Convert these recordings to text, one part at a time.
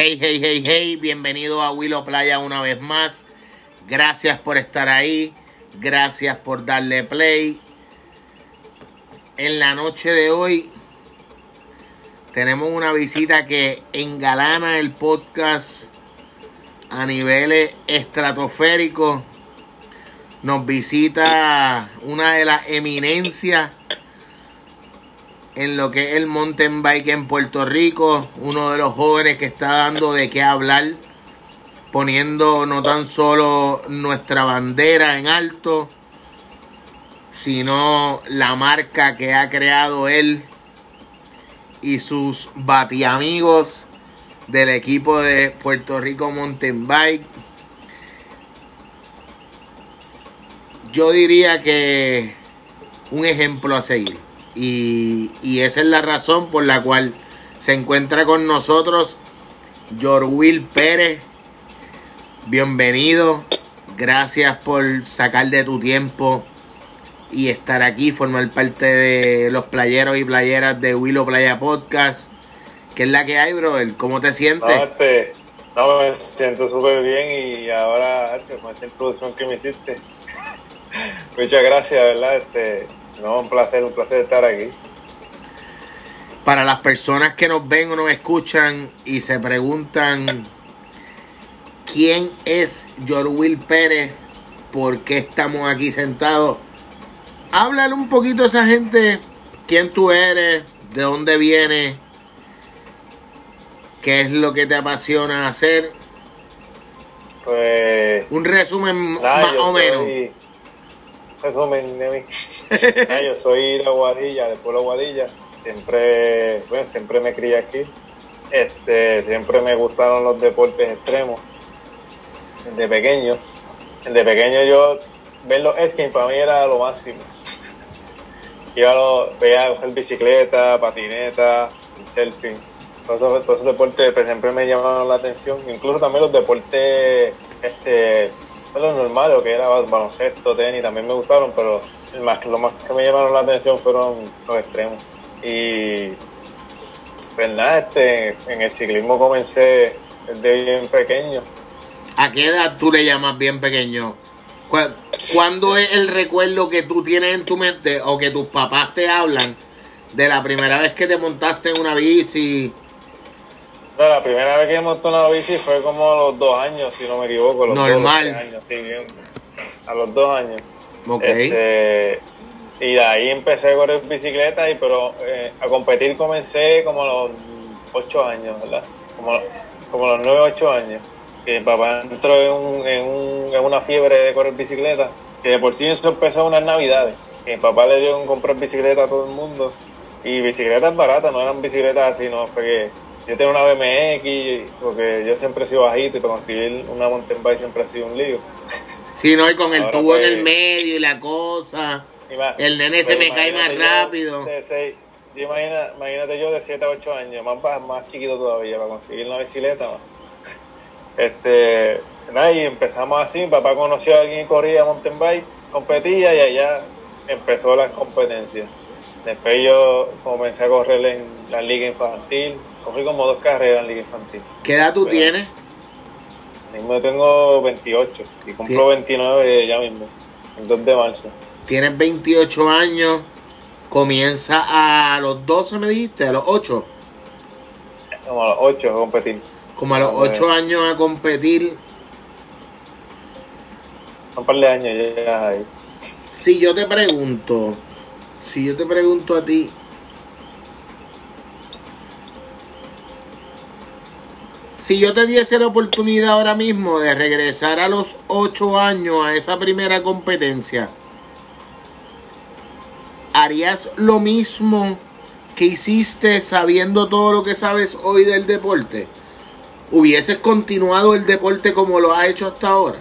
Hey, hey, hey, hey, bienvenido a Willow Playa una vez más. Gracias por estar ahí, gracias por darle play. En la noche de hoy tenemos una visita que engalana el podcast a niveles estratosféricos. Nos visita una de las eminencias en lo que es el mountain bike en Puerto Rico, uno de los jóvenes que está dando de qué hablar, poniendo no tan solo nuestra bandera en alto, sino la marca que ha creado él y sus batiamigos del equipo de Puerto Rico Mountain Bike. Yo diría que un ejemplo a seguir. Y, y esa es la razón por la cual se encuentra con nosotros Jorwil Pérez. Bienvenido. Gracias por sacar de tu tiempo y estar aquí, formar parte de los playeros y playeras de Willow Playa Podcast. ¿Qué es la que hay, brother? ¿Cómo te sientes? No, este, me siento súper bien y ahora con esa introducción que me hiciste. Muchas gracias, ¿verdad? Este, no, un placer, un placer estar aquí. Para las personas que nos ven o nos escuchan y se preguntan quién es Jorwil Pérez, por qué estamos aquí sentados, háblale un poquito a esa gente quién tú eres, de dónde vienes, qué es lo que te apasiona hacer. Pues. Un resumen más o soy- menos. Resumen de mí. Yo soy de Guadilla, del pueblo Guadilla. Siempre, bueno, siempre me crié aquí. Este, siempre me gustaron los deportes extremos. Desde pequeño. Desde pequeño yo ver los skins para mí era lo máximo. Iba a los, veía bicicleta, patineta, el selfie. Todos esos, todos esos deportes pues, siempre me llamaron la atención. Incluso también los deportes este, los normales, lo que era baloncesto, tenis, también me gustaron, pero más, lo más que me llamaron la atención fueron los extremos. Y pues nada, este, en el ciclismo comencé desde bien pequeño. ¿A qué edad tú le llamas bien pequeño? ¿Cu- ¿Cuándo es el recuerdo que tú tienes en tu mente o que tus papás te hablan de la primera vez que te montaste en una bici? No, la primera vez que monté una bici fue como a los dos años, si no me equivoco. Los Normal. Dos, años, sí, bien. A los dos años. Este, y de ahí empecé a correr bicicleta, y pero eh, a competir comencé como a los ocho años, ¿verdad? Como, como a los nueve, ocho años. Que mi papá entró en, un- en, un- en una fiebre de correr bicicleta, que de por sí eso empezó unas navidades. Que mi papá le dio un comprar bicicleta a todo el mundo. Y bicicletas baratas, no eran bicicletas así, no, fue que yo tenía una BMX, porque yo siempre he sido bajito y para conseguir una mountain bike siempre ha sido un lío. Sí, no, y con el Ahora tubo en pues- el medio y la cosa. El nene se pues me cae más rápido. de seis- imagina- imagínate yo de 7 a 8 años, más, más chiquito todavía, para conseguir una bicicleta. Este, nada, y empezamos así. Mi papá conoció a alguien que corría mountain bike, competía y allá empezó las competencias. Después yo comencé a correr en la liga infantil. Corrí como dos carreras en liga infantil. ¿Qué edad tú Bueno. tienes? Mismo tengo 28 y cumplo 29 ya mismo, el 2 de marzo. Tienes 28 años. Comienza a los 12, me dijiste, a los 8. Como a los 8 a competir. Como a los Ah, bueno. 8 años a competir. Un par de años ya ahí. Si yo te pregunto, si yo te pregunto a ti, si yo te diese la oportunidad ahora mismo de regresar a los 8 años a esa primera competencia, ¿harías lo mismo que hiciste sabiendo todo lo que sabes hoy del deporte? ¿Hubieses continuado el deporte como lo has hecho hasta ahora?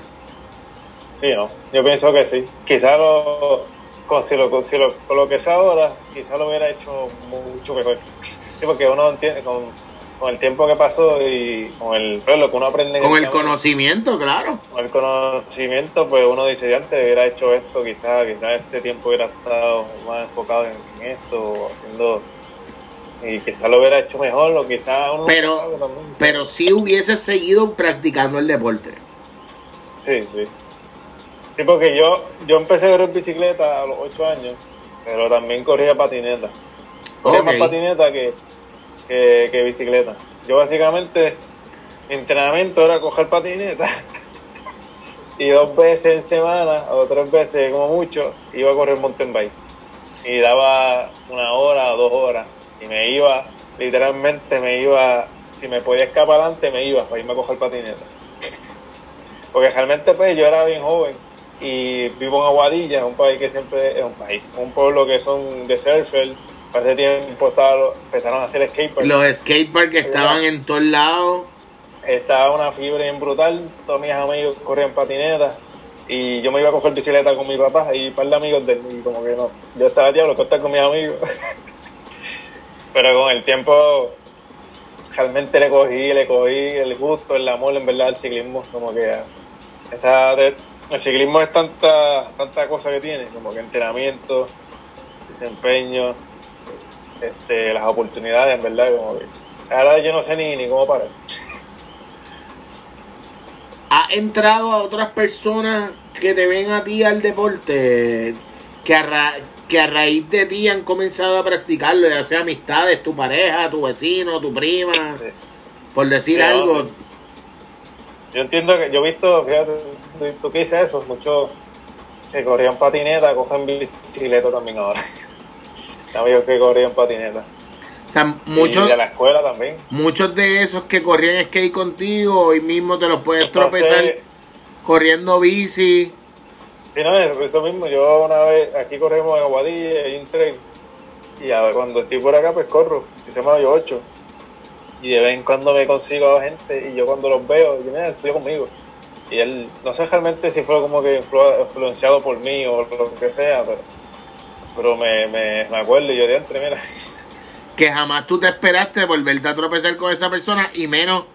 Sí, ¿no? Yo pienso que sí. Quizás lo, con, lo, con- lo, con lo que sé ahora, quizás lo hubiera hecho mucho mejor. Sí, porque uno entiende, con, con el tiempo que pasó y con el, pues, lo que uno aprende en Con el camino, conocimiento, claro. con el conocimiento, pues uno dice, ya antes hubiera hecho esto, quizás, quizás este tiempo hubiera estado más enfocado en, en esto, haciendo Y quizás lo hubiera hecho mejor, o quizás uno Pero, no sabe también, pero sí hubiese seguido practicando el deporte. Sí, sí. Sí, porque yo, yo empecé a correr bicicleta a los 8 años, pero también corría patineta. Corría más patineta que, que, bicicleta. Yo básicamente, mi entrenamiento era coger patineta y dos veces en semana, o tres veces como mucho, iba a correr mountain bike. Y daba una hora o dos horas. Y me iba, literalmente me iba, si me podía escapar antes, me iba para irme a coger patineta. Porque realmente pues yo era bien joven y vivo en Aguadilla, un país que siempre es un país, un pueblo que son de surfer. Hace tiempo estaba, empezaron a hacer skatepark. Los skateparks que estaban en todos lados. Estaba una fiebre bien brutal, todos mis amigos corrían patineta y yo me iba a coger bicicleta con mi papá y un par de amigos de él y como que no, yo estaba diablo, estar con mis amigos. Pero con el tiempo realmente le cogí, le cogí el gusto, el amor en verdad al ciclismo, como que esa el ciclismo es tanta, tanta cosa que tiene, como que entrenamiento, desempeño, este, las oportunidades, en verdad, como que ahora yo no sé ni, ni cómo parar. ¿Ha entrado a otras personas que te ven a ti al deporte? Que a, ra- que a raíz de ti han comenzado a practicarlo, ya sea amistades, tu pareja, tu vecino, tu prima, Sí. por decir Sí, algo. Yo entiendo que yo he visto, fíjate, tú- tú que dices eso, muchos que corrían patineta, cogen bicicleta también ahora. Amigos que corrían patineta. O sea, muchos, Y de la escuela también. muchos de esos que corrían skate contigo, hoy mismo te los puedes tropezar corriendo bici. Sí, no, es eso mismo. Yo una vez, aquí corremos en Aguadilla, hay un trail. Y a ver, cuando estoy por acá, pues corro. Y se llama yo 8. Y de vez en cuando me consigo a gente. Y yo cuando los veo, yo, mira, estudia conmigo. Y él, no sé realmente si fue como que influ- influenciado por mí o lo que sea, pero, pero me, me, me acuerdo y yo de entre, mira. que jamás tú te esperaste volverte a tropezar con esa persona y menos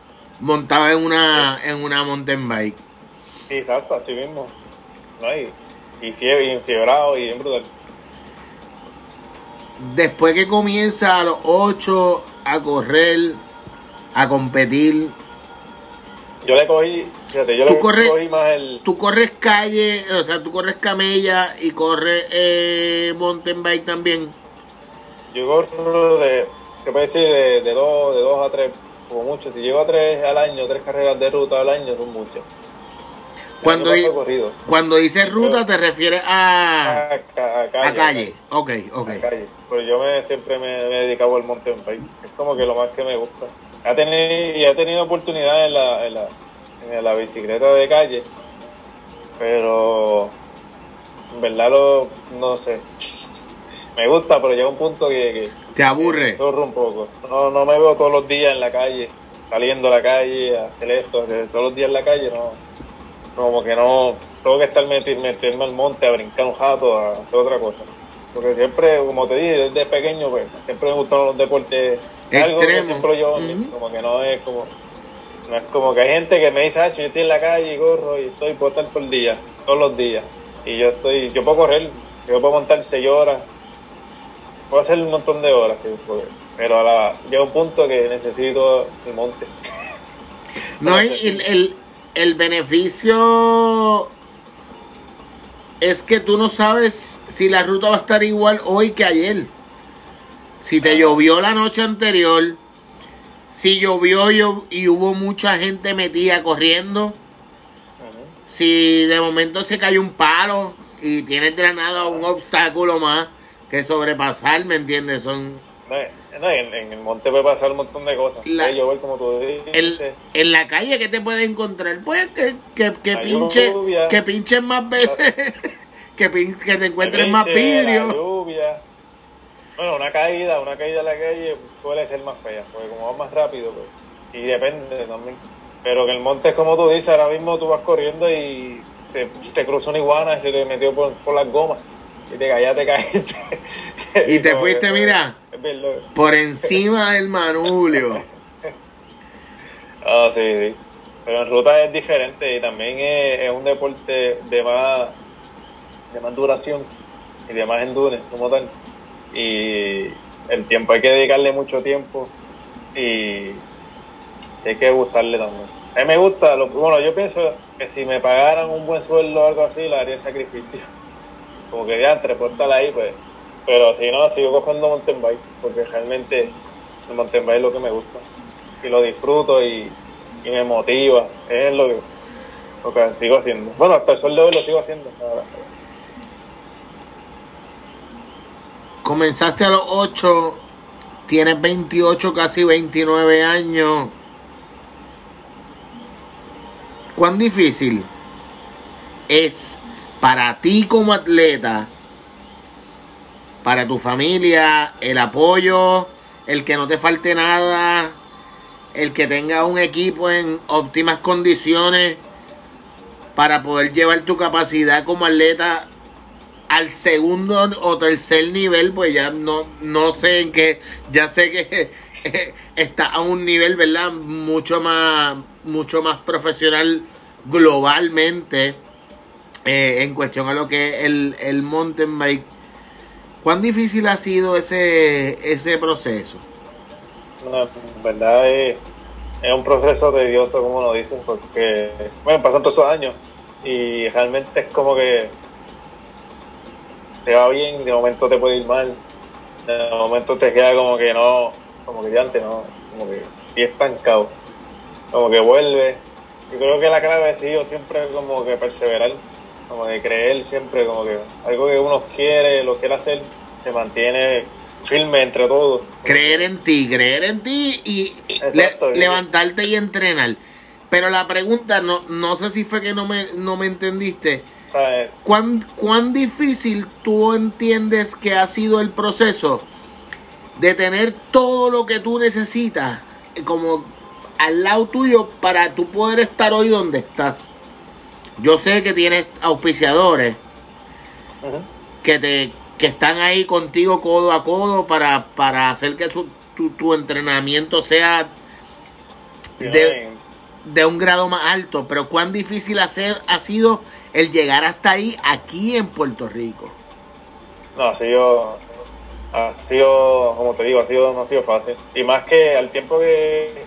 montaba en una en una mountain bike. Exacto, así mismo. ¿no? Y, y fiebre, y enfiebrado y bien brutal. Después que comienza a los 8 a correr, a competir, Yo le cogí, fíjate, yo Tú le corres- cogí más el. tú corres calle, o sea, tú corres camella y corres eh, mountain bike también. Yo corro de, se puede decir, de, de, dos, de dos a tres, como mucho. Si llego a tres al año, tres carreras de ruta al año, son muchas. Cuando, di- cuando dices ruta te refieres a, A, ca- a calle. a calle. Ok, ok. a calle. Pero yo me, siempre me, me he dedicado al mountain bike. Es como que lo más que me gusta. Ha tenido, y he tenido oportunidades en la, en, la, en la bicicleta de calle, pero en verdad lo, no sé. Me gusta, pero llega un punto que, que Te aburre. me zorro un poco. No, no me veo todos los días en la calle, saliendo a la calle, a hacer esto, hacer todos los días en la calle, no. Como que no, tengo que estar meter, meterme al monte a brincar un jato, a hacer otra cosa. Porque siempre, como te dije, desde pequeño, pues, siempre me gustaron los deportes. Es Algo que Extremo. siempre en mí, Ujú. como que no es como, no es como que hay gente que me dice, ah, yo estoy en la calle y corro y estoy por estar todo el día, todos los días. Y yo estoy, yo puedo correr, yo puedo montar 6 horas, puedo hacer un montón de horas, sí, pero a la, llega un punto que necesito el monte. No, No y sé el, el, el beneficio es que tú no sabes si la ruta va a estar igual hoy que ayer. Si te llovió la noche anterior, si llovió y, hubo mucha gente metida corriendo, si de momento se cayó un palo y tienes nada un obstáculo más que sobrepasar, ¿me entiendes? Son No, no, en, en el monte puede pasar un montón de cosas. La- Puede llover como tú dices. en la calle que te puedes encontrar pues que, que, que pinche que pinches más veces que, pin- que te encuentres más La vidrio lluvia. Bueno, una caída, una caída en la calle suele ser más fea, porque como va más rápido, pues, y depende también. Pero que el monte es como tú dices, ahora mismo tú vas corriendo y te, te cruza una iguana y se te metió por, por las gomas. Y te caías, te caíste. Y te fuiste, que, mira. Por encima del manubrio Ah, sí, sí. Pero en ruta es diferente y también es, es un deporte de más, de más duración y de más endurance como tal. Y el tiempo hay que dedicarle mucho tiempo y hay que gustarle también. A mí me gusta, lo, bueno, yo pienso que si me pagaran un buen sueldo o algo así, le haría el sacrificio. Como que ya, entrepórtala ahí, pues. Pero si no, sigo cogiendo mountain bike, porque realmente el mountain bike es lo que me gusta. Y lo disfruto y, y me motiva. Es lo que, lo que sigo haciendo. Bueno, hasta el sol de hoy lo sigo haciendo. Ahora. Comenzaste a los 8, tienes 28, casi 29 años. ¿Cuán difícil es para ti como atleta, para tu familia, el apoyo, el que no te falte nada, el que tenga un equipo en óptimas condiciones para poder llevar tu capacidad como atleta al segundo o tercer nivel, pues ya no, no sé en qué, ya sé que está a un nivel, ¿verdad? Mucho más, mucho más profesional globalmente eh, en cuestión a lo que es el, el mountain bike. ¿Cuán difícil ha sido ese, ese proceso? No, en verdad es, es un proceso tedioso, como lo dicen, porque, bueno, pasan todos esos años y realmente es como que te va bien, de momento te puede ir mal, de momento te queda como que no, como que ya antes no, como que y estancado, como que vuelve. Yo creo que la clave ha sido siempre como que perseverar, como que creer siempre, como que algo que uno quiere, lo quiere hacer, se mantiene firme entre todos. Creer en ti, creer en ti y, y Exacto, le- y- levantarte y entrenar. Pero la pregunta, no, no sé si fue que no me, no me entendiste. ¿Cuán, ¿Cuán difícil tú entiendes que ha sido el proceso de tener todo lo que tú necesitas eh, como al lado tuyo para tú poder estar hoy donde estás? Yo sé que tienes auspiciadores que te que están ahí contigo codo a codo para, para hacer que su- tu, tu entrenamiento sea De- de un grado más alto, pero cuán difícil hacer, ha sido el llegar hasta ahí aquí en Puerto Rico. No, ha sido, ha sido, como te digo, ha sido, no ha sido fácil. Y más que al tiempo que,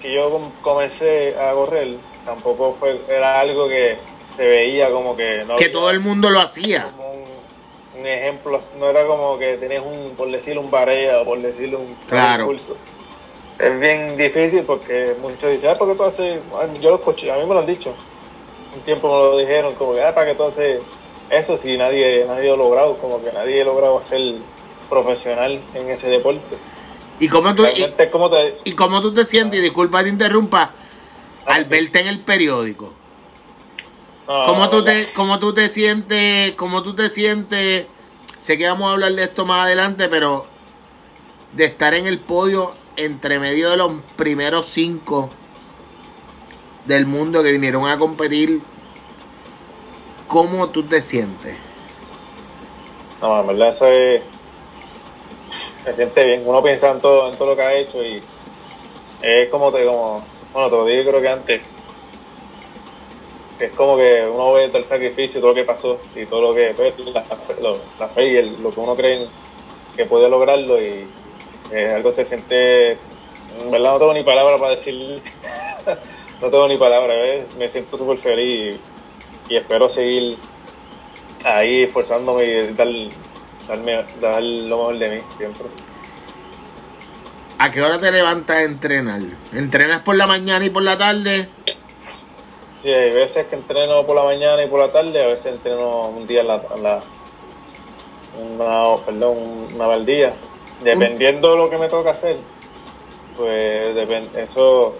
que yo com- comencé a correr, tampoco fue, era algo que se veía como que no que había todo el mundo lo hacía. como un, un ejemplo, no era como que tenías un, por decirlo, un barea o por decirlo un Claro. impulso. Es bien difícil porque muchos dicen, ah, ¿por qué tú haces? Yo lo escuché, a mí me lo han dicho. Un tiempo me lo dijeron, como que, ah, ¿para qué tú haces eso si nadie, nadie lo ha logrado? Como que nadie ha logrado ser profesional en ese deporte. ¿Y cómo tú, y, Realmente como te... y cómo tú te sientes? Y disculpa te interrumpa. Ah, Al ok. verte en el periódico. ¿Cómo tú, te, ¿Cómo tú te sientes? ¿Cómo tú te sientes? Sé que vamos a hablar de esto más adelante, pero de estar en el podio entre medio de los primeros cinco del mundo que vinieron a competir, ¿cómo tú te sientes? No, en verdad eso es... Se siente bien. Uno piensa en todo, en todo lo que ha hecho y es como te... Como, bueno, te lo dije creo que antes. Es como que uno ve todo el sacrificio, todo lo que pasó y todo lo que... pues, la, fe y lo que uno cree que puede lograrlo y es algo se siente... En verdad no tengo ni palabra para decir... no tengo ni palabra, ¿ves? me siento súper feliz y, y espero seguir ahí esforzándome y dar, darme, dar lo mejor de mí siempre. ¿A qué hora te levantas a entrenar? ¿Entrenas por la mañana y por la tarde? Sí, hay veces que entreno por la mañana y por la tarde, a veces entreno un día a la, a la- una, perdón, una vez al día. Dependiendo de lo que me toca hacer, pues depende, eso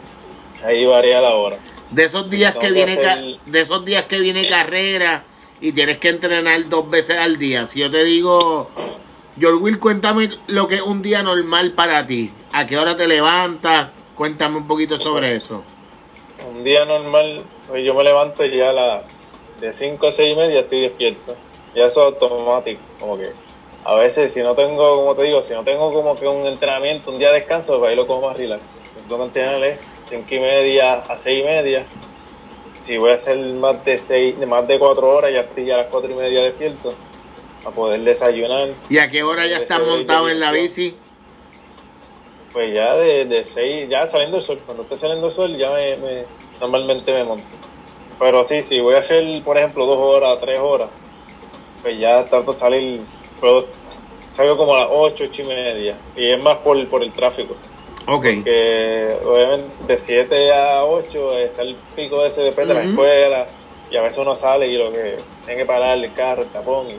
ahí varía la hora. De esos días que viene hacer- de esos días que viene carrera y tienes que entrenar dos veces al día. Si yo te digo, George Will, cuéntame lo que es un día normal para ti. ¿A qué hora te levantas? Cuéntame un poquito sobre eso. Un día normal, pues yo me levanto y ya a la, de 5 a 6 y media estoy despierto. Ya eso es automático, como que a veces si no tengo, como te digo, si no tengo como que un entrenamiento, un día de descanso, pues ahí lo cojo más relax. Si que entrenar 5 y media a 6 y media. Si voy a hacer más de seis, de más de 4 horas, ya estoy ya a las 4 y media despierto. para poder desayunar. ¿Y a qué hora ya estás montado en la bici? Pues ya de, de 6, ya saliendo el sol. Cuando esté saliendo el sol, ya me, me- normalmente me monto. Pero sí, sí, voy a hacer, por ejemplo, dos horas, tres horas. Pues ya trato de salir, salgo como a las 8, 8 y media. Y es más por, por el tráfico. Ok. Que obviamente de 7 a 8 está el pico ese depende de la escuela. Y a veces uno sale y lo que tiene que parar el carro, el tapón. Y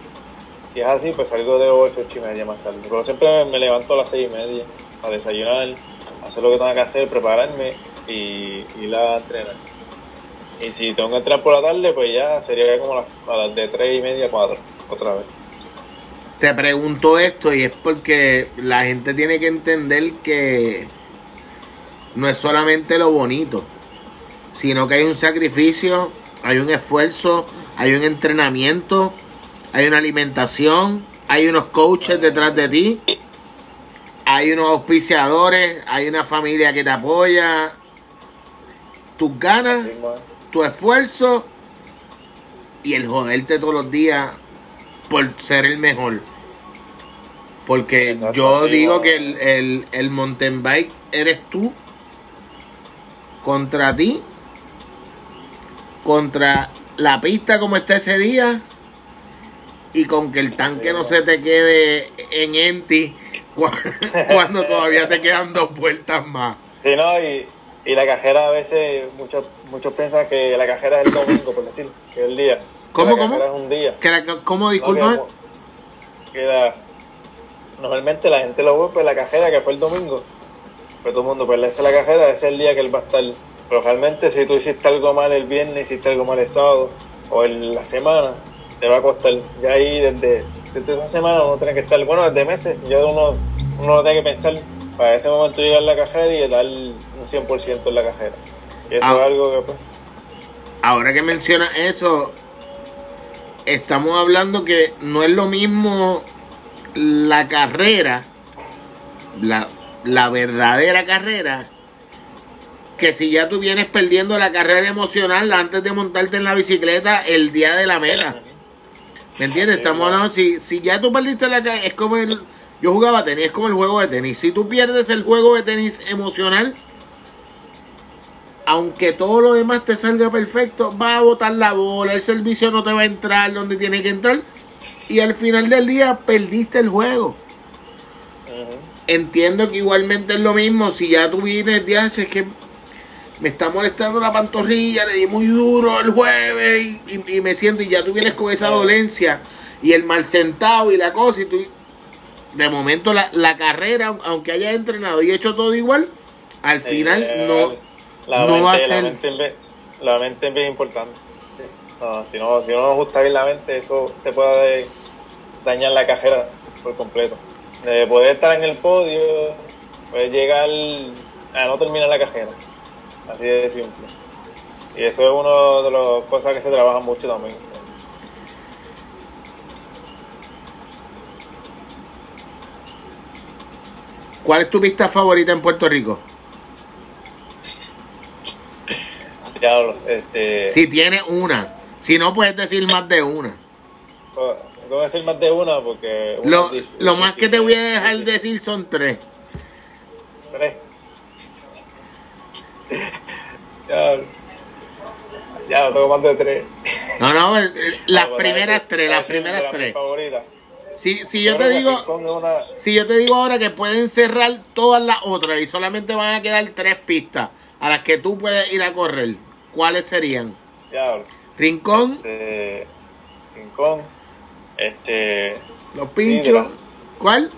si es así, pues salgo de 8, 8 y media más tarde. Pero siempre me levanto a las 6 y media a desayunar, hacer lo que tenga que hacer, prepararme y ir a entrenar. Y si tengo que entrar por la tarde, pues ya sería como a las, a las de 3 y media, 4, otra vez. Te pregunto esto y es porque la gente tiene que entender que no es solamente lo bonito, sino que hay un sacrificio, hay un esfuerzo, hay un entrenamiento, hay una alimentación, hay unos coaches detrás de ti, hay unos auspiciadores, hay una familia que te apoya, tus ganas, tu esfuerzo y el joderte todos los días por ser el mejor. Porque Exacto, yo digo que el, el, el mountain bike eres tú contra ti, contra la pista como está ese día y con que el tanque Sí, no se te quede en empty cu- cuando todavía te quedan dos vueltas más. Sí, no, y, y la cajera a veces, muchos muchos piensan que la cajera es el domingo, por decir, que es el día. ¿Cómo, cómo? cajera es un día. Que la- ¿Cómo No, disculpa? que, que la- normalmente la gente lo ve pues la cajera que fue el domingo. Pero todo el mundo, pues esa es la cajera, ese es el día que él va a estar. Pero realmente si tú hiciste algo mal el viernes, hiciste algo mal el sábado o en la semana, te va a costar. Ya ahí desde, desde esa semana uno tiene que estar, bueno, desde meses, ya uno, uno lo tiene que pensar para ese momento llegar a la cajera y dar un 100% en la cajera. Y eso Ah. es algo que pues, Ahora que menciona eso, estamos hablando que no es lo mismo la carrera, la, la verdadera carrera, que si ya tú vienes perdiendo la carrera emocional antes de montarte en la bicicleta el día de la meta. ¿Me entiendes? Estamos hablando, si, si ya tú perdiste la carrera, es como el... Yo jugaba tenis, es como el juego de tenis. Si tú pierdes el juego de tenis emocional, aunque todo lo demás te salga perfecto, va a botar la bola, el servicio no te va a entrar donde tiene que entrar. Y al final del día perdiste el juego. Entiendo que igualmente es lo mismo, si ya tú vienes, ya es que me está molestando la pantorrilla, le di muy duro el jueves y, y- y me siento y ya tú vienes con esa dolencia y el mal sentado y la cosa y tú de momento la, la carrera, aunque hayas entrenado y hecho todo igual, al final Eh, no la no mente, va a la mente es bien- la mente es bien importante. No, si no, si no nos gusta bien la mente, eso te puede dañar la cajera por completo. De poder estar en el podio, puedes llegar a no terminar la cajera. Así de simple. Y eso es una de las cosas que se trabaja mucho también. ¿Cuál es tu pista favorita en Puerto Rico? Diablo, este. Si tienes una. Si no, puedes decir más de una. Tengo que decir más de una porque. una Lo, más que te voy a dejar decir son tres. Tres. Ya, ya, tengo más de tres. No, no, las Ah, primeras ese- tres, las primeras tres. favorita. Si, si yo te digo, una- si yo te digo ahora que pueden cerrar todas las otras y solamente van a quedar tres pistas a las que tú puedes ir a correr, ¿cuáles serían? ya, Rincón, este, Kong, este, los pinchos. ¿cuál?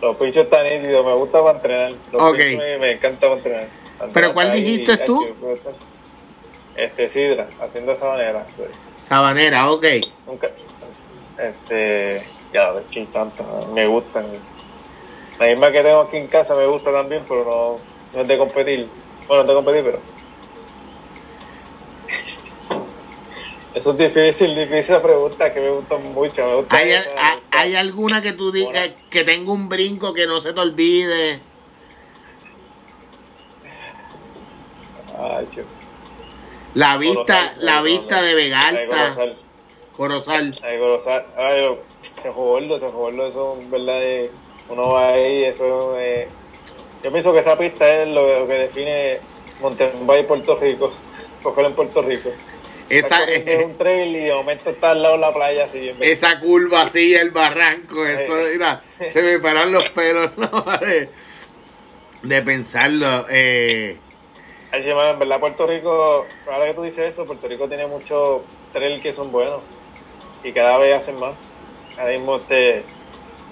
los pinchos están nítidos, me gusta para entrenar. Los pinchos me, me encanta para entrenar. ¿Pero cuál dijiste tú? Este, Sidra, haciendo esa manera. sí. Sabanera, ok. Nunca, este, ya, es que hay tantas, me gustan. La misma que tengo aquí en casa me gusta también, pero no, no es de competir. Bueno, no es de competir, pero. Eso es difícil, difícil pregunta que me gustan mucho. Me gusta ¿Hay, esa, gusta- alguna que tú digas que tenga un brinco que no se te olvide? Ay. La vista, la vista no, de Vegalta. Corozal. Ay, Corozal. Ay, se jugó gordo, se jugó gordo. Eso, en verdad, uno va ahí, eso eh, Yo pienso que esa pista es lo, lo que define Mountain Bike Puerto Rico. Cogerlo en Puerto Rico. Esa, es un trail y de momento está al lado de la playa así. en vez- esa curva así, el barranco, eso, mira, se me paran los pelos ¿no? de, de pensarlo. Eh, en verdad, Puerto Rico, ahora que tú dices eso, Puerto Rico tiene muchos trails que son buenos y cada vez hacen más. Ahora mismo este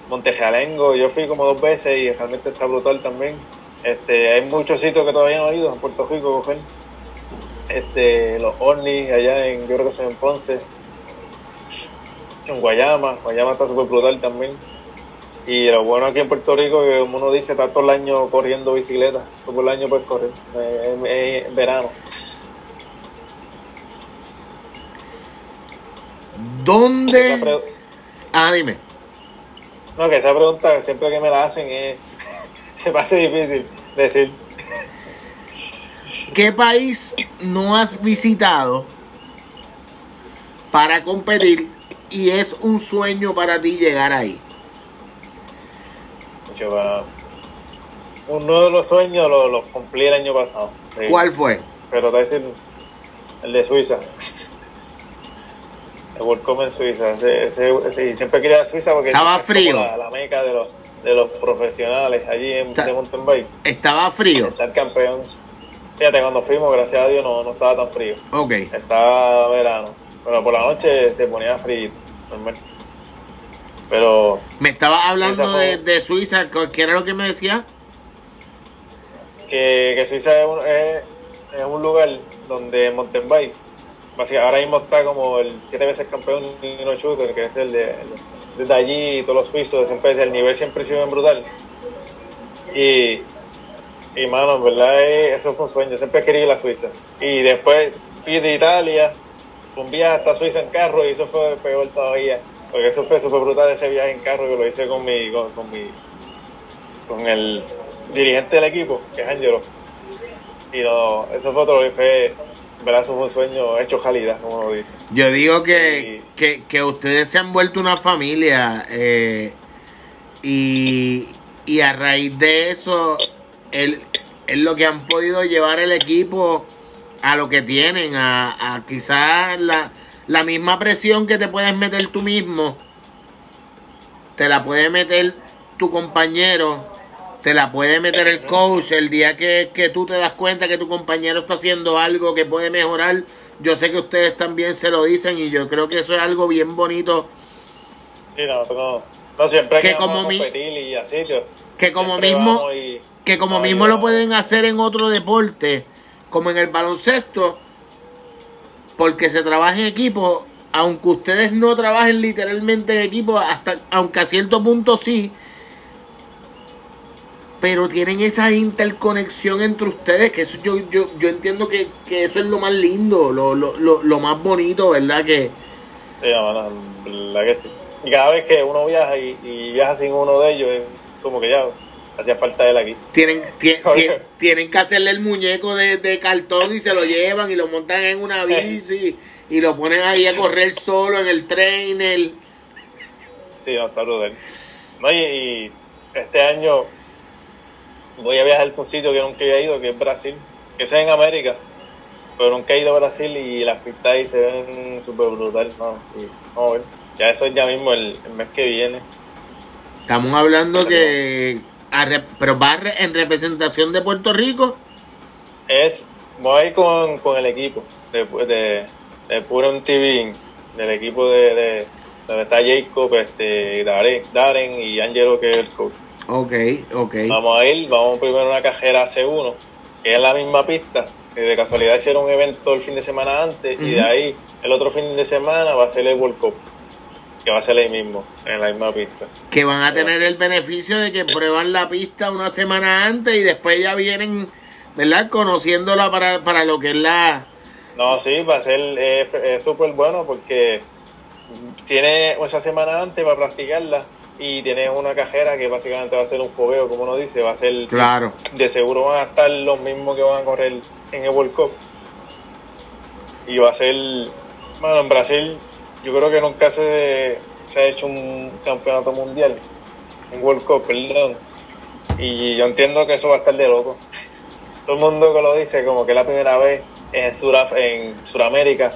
Montejalengo, yo fui como dos veces y realmente está brutal también. Este, hay muchos sitios que todavía no he ido en Puerto Rico coger. Este, los Ornis allá en, yo creo que son en Ponce. En Guayama, Guayama está súper brutal también. Y lo bueno aquí en Puerto Rico que como uno dice, está todo el año corriendo bicicleta, todo el año puedes correr, en- en- en verano. ¿Dónde? Ah, dime. no, que esa pregunta siempre que me la hacen es, se me hace difícil decir. ¿Qué país no has visitado para competir y es un sueño para ti llegar ahí? Yo, para- uno de los sueños lo, lo cumplí el año pasado. sí. ¿Cuál fue? Pero te voy a decir el de Suiza. El World Cup en Suiza. Ese, ese- ese- siempre quería ir a Suiza porque Estaba frío. La, la meca de los, de los profesionales allí en Está- de mountain bike. Estaba frío. Estar campeón. Fíjate, cuando fuimos, gracias a Dios, no, no estaba tan frío. Ok. Estaba verano. Pero por la noche se ponía frío. normal. Pero Me estaba hablando fue- de, de Suiza. ¿Qué era lo que me decía? que, que Suiza es un, es, es un lugar donde mountain bike, ahora mismo está como el siete veces campeón Nino Shooter, que es el de, desde allí y todos los suizos, siempre el nivel siempre ha sido bien brutal. Y, y mano, en verdad eh, eso fue un sueño, siempre quería ir a Suiza. Y después fui de Italia, fue un viaje hasta Suiza en carro y eso fue peor todavía, porque eso fue súper brutal ese viaje en carro que lo hice con mi, con, con mi, con el dirigente del equipo, que es Angelo. Y no, eso fue otro fue, en verdad, eso fue un sueño hecho realidad, como lo dice. Yo digo que, que, que ustedes se han vuelto una familia eh, y, y a raíz de eso es lo que han podido llevar el equipo a lo que tienen, a, a quizás la, la misma presión que te puedes meter tú mismo, te la puede meter tu compañero, te la puede meter el coach el día que, que tú te das cuenta que tu compañero está haciendo algo que puede mejorar. Yo sé que ustedes también se lo dicen y yo creo que eso es algo bien bonito. Sí, no, no, no siempre Que que como mi- y a sitios. Que como mismo, y- que como mismo lo pueden hacer en otro deporte, como en el baloncesto, porque se trabaja en equipo, aunque ustedes no trabajen literalmente en equipo, hasta aunque a cierto punto sí, pero tienen esa interconexión entre ustedes, que eso yo, yo, yo entiendo que, que eso es lo más lindo, lo, lo, lo, lo más bonito, ¿verdad? Que Sí, no, mano, en verdad que sí. Y cada vez que uno viaja y, y viaja sin uno de ellos, es como que ya hacía falta él aquí. tienen, ti- ti- Oye. tienen que hacerle el muñeco de, de cartón y se lo llevan y lo montan en una bici y lo ponen ahí a correr solo en el trainer. Sí, no, está brutal. No, y, y este año voy a viajar por un sitio que nunca había ido, que es Brasil, que es en América, pero nunca he ido a Brasil y las pistas ahí se ven súper brutal. ¿no? Y a. Ya eso es ya mismo el, el mes que viene. Estamos hablando que... a re- pero va en representación de Puerto Rico. Es, voy a ir con, con el equipo de, de, de Puro TV, del equipo de, de donde está Jacob, este, Darren, Darren y Angelo, que es el coach. Ok, ok. Vamos a ir, vamos primero a una cajera C1, que es la misma pista, que de casualidad hicieron un evento el fin de semana antes, y de ahí el otro fin de semana va a ser el World Cup, que va a ser ahí mismo, en la misma pista. Que van a tener el beneficio de que prueban la pista una semana antes y después ya vienen, ¿verdad? Conociéndola para, para lo que es la... No, sí, va a ser eh, súper bueno porque tiene esa semana antes para practicarla y tienes una cajera que básicamente va a ser un fogueo, como uno dice, va a ser Claro. de seguro van a estar los mismos que van a correr en el World Cup. Y va a ser, bueno, en Brasil yo creo que nunca se, se ha hecho un campeonato mundial, un World Cup, perdón. Y yo entiendo que eso va a estar de loco. Todo el mundo que lo dice, como que es la primera vez en, Suraf en Sudamérica.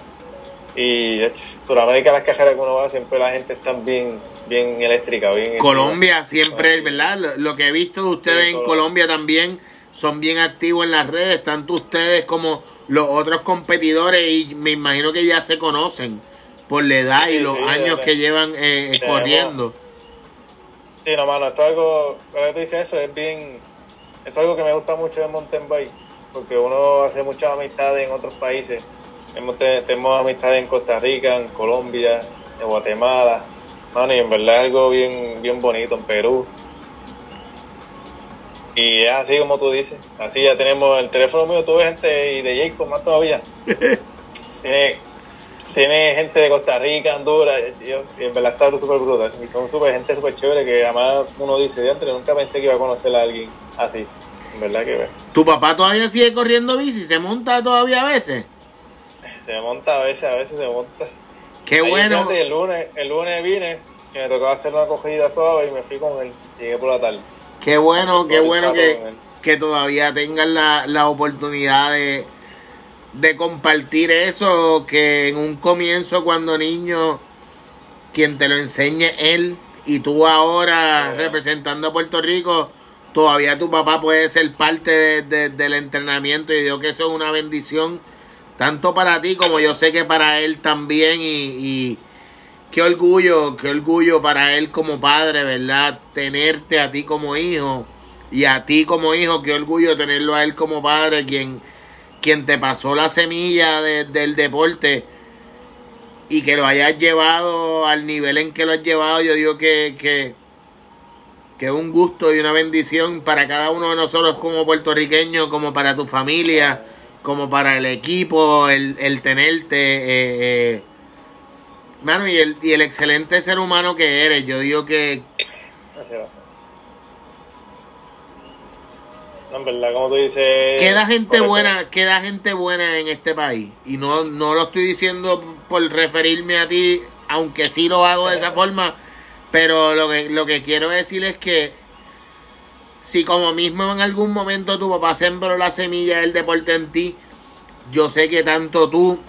Y en Sudamérica, las cajas que uno va, siempre la gente está bien, bien eléctrica. Bien Colombia siempre, ¿verdad? Lo, que he visto de ustedes en Colombia también son bien activos en las redes, tanto ustedes como los otros competidores y me imagino que ya se conocen por la edad y los años que llevan eh, corriendo. Sí, no, mano, esto es algo, lo que tú dices eso es bien, es algo que me gusta mucho de mountain bike, porque uno hace muchas amistades en otros países. Tenemos, amistades en Costa Rica, en Colombia, en Guatemala, mano, y en verdad es algo bien, bien bonito en Perú. Y es así como tú dices. Así ya tenemos el teléfono mío, tuve gente y de Jacob más todavía. tiene, tiene gente de Costa Rica, Honduras, y, en verdad está súper brutal. Y son super gente súper chévere que además uno dice, de antes nunca pensé que iba a conocer a alguien así. En verdad que. ¿Tu papá todavía sigue corriendo bici? ¿Se monta todavía a veces? Se monta a veces, a veces se monta. Qué bueno. el lunes, el lunes vine, que me tocaba hacer una cogida suave y me fui con él. Llegué por la tarde. Qué bueno, qué bueno que, todavía tengan la, oportunidad de, de compartir eso, que en un comienzo cuando niño, quien te lo enseñe él y tú ahora representando a Puerto Rico, todavía tu papá puede ser parte del entrenamiento y digo que eso es una bendición tanto para ti como yo sé que para él también y qué orgullo, qué orgullo para él como padre, ¿verdad? Tenerte a ti como hijo y a ti como hijo, qué orgullo tenerlo a él como padre, quien, quien te pasó la semilla del deporte y que lo hayas llevado al nivel en que lo has llevado, yo digo que, que, es un gusto y una bendición para cada uno de nosotros como puertorriqueños, como para tu familia, como para el equipo, el, el tenerte. Eh, eh, Mano, y el, y el excelente ser humano que eres, yo digo que... Gracias, No, en verdad, como tú dices... Queda gente buena, queda gente buena en este país. Y no, no lo estoy diciendo por referirme a ti, aunque sí lo hago de esa forma. Pero lo que, lo que quiero decir es que si como mismo en algún momento tu papá sembró la semilla del deporte en ti, yo sé que tanto tú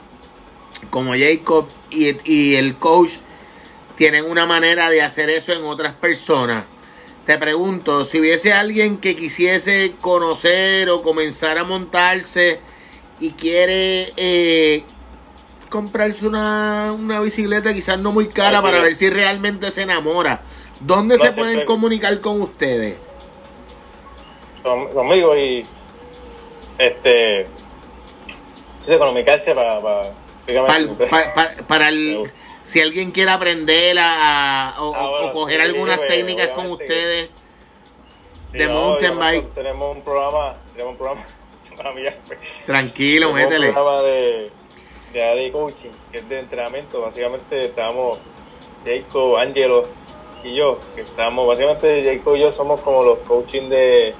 como Jacob y, el coach tienen una manera de hacer eso en otras personas. Te pregunto, si hubiese alguien que quisiese conocer o comenzar a montarse y quiere eh, comprarse una, una, bicicleta quizás no muy cara para ver si realmente se enamora, ¿dónde se pueden comunicar con ustedes? Conmigo y este, comunicarse para para, el, si alguien quiere aprender a, o, ah, coger algunas técnicas con ustedes de mountain bike. Tenemos un programa, tenemos un programa, Tranquilo, métele. Un programa de, de AD Coaching, que es de entrenamiento. Básicamente estamos Jacob, Angelo y yo, que estamos, básicamente Jacob y yo somos como los coaching de,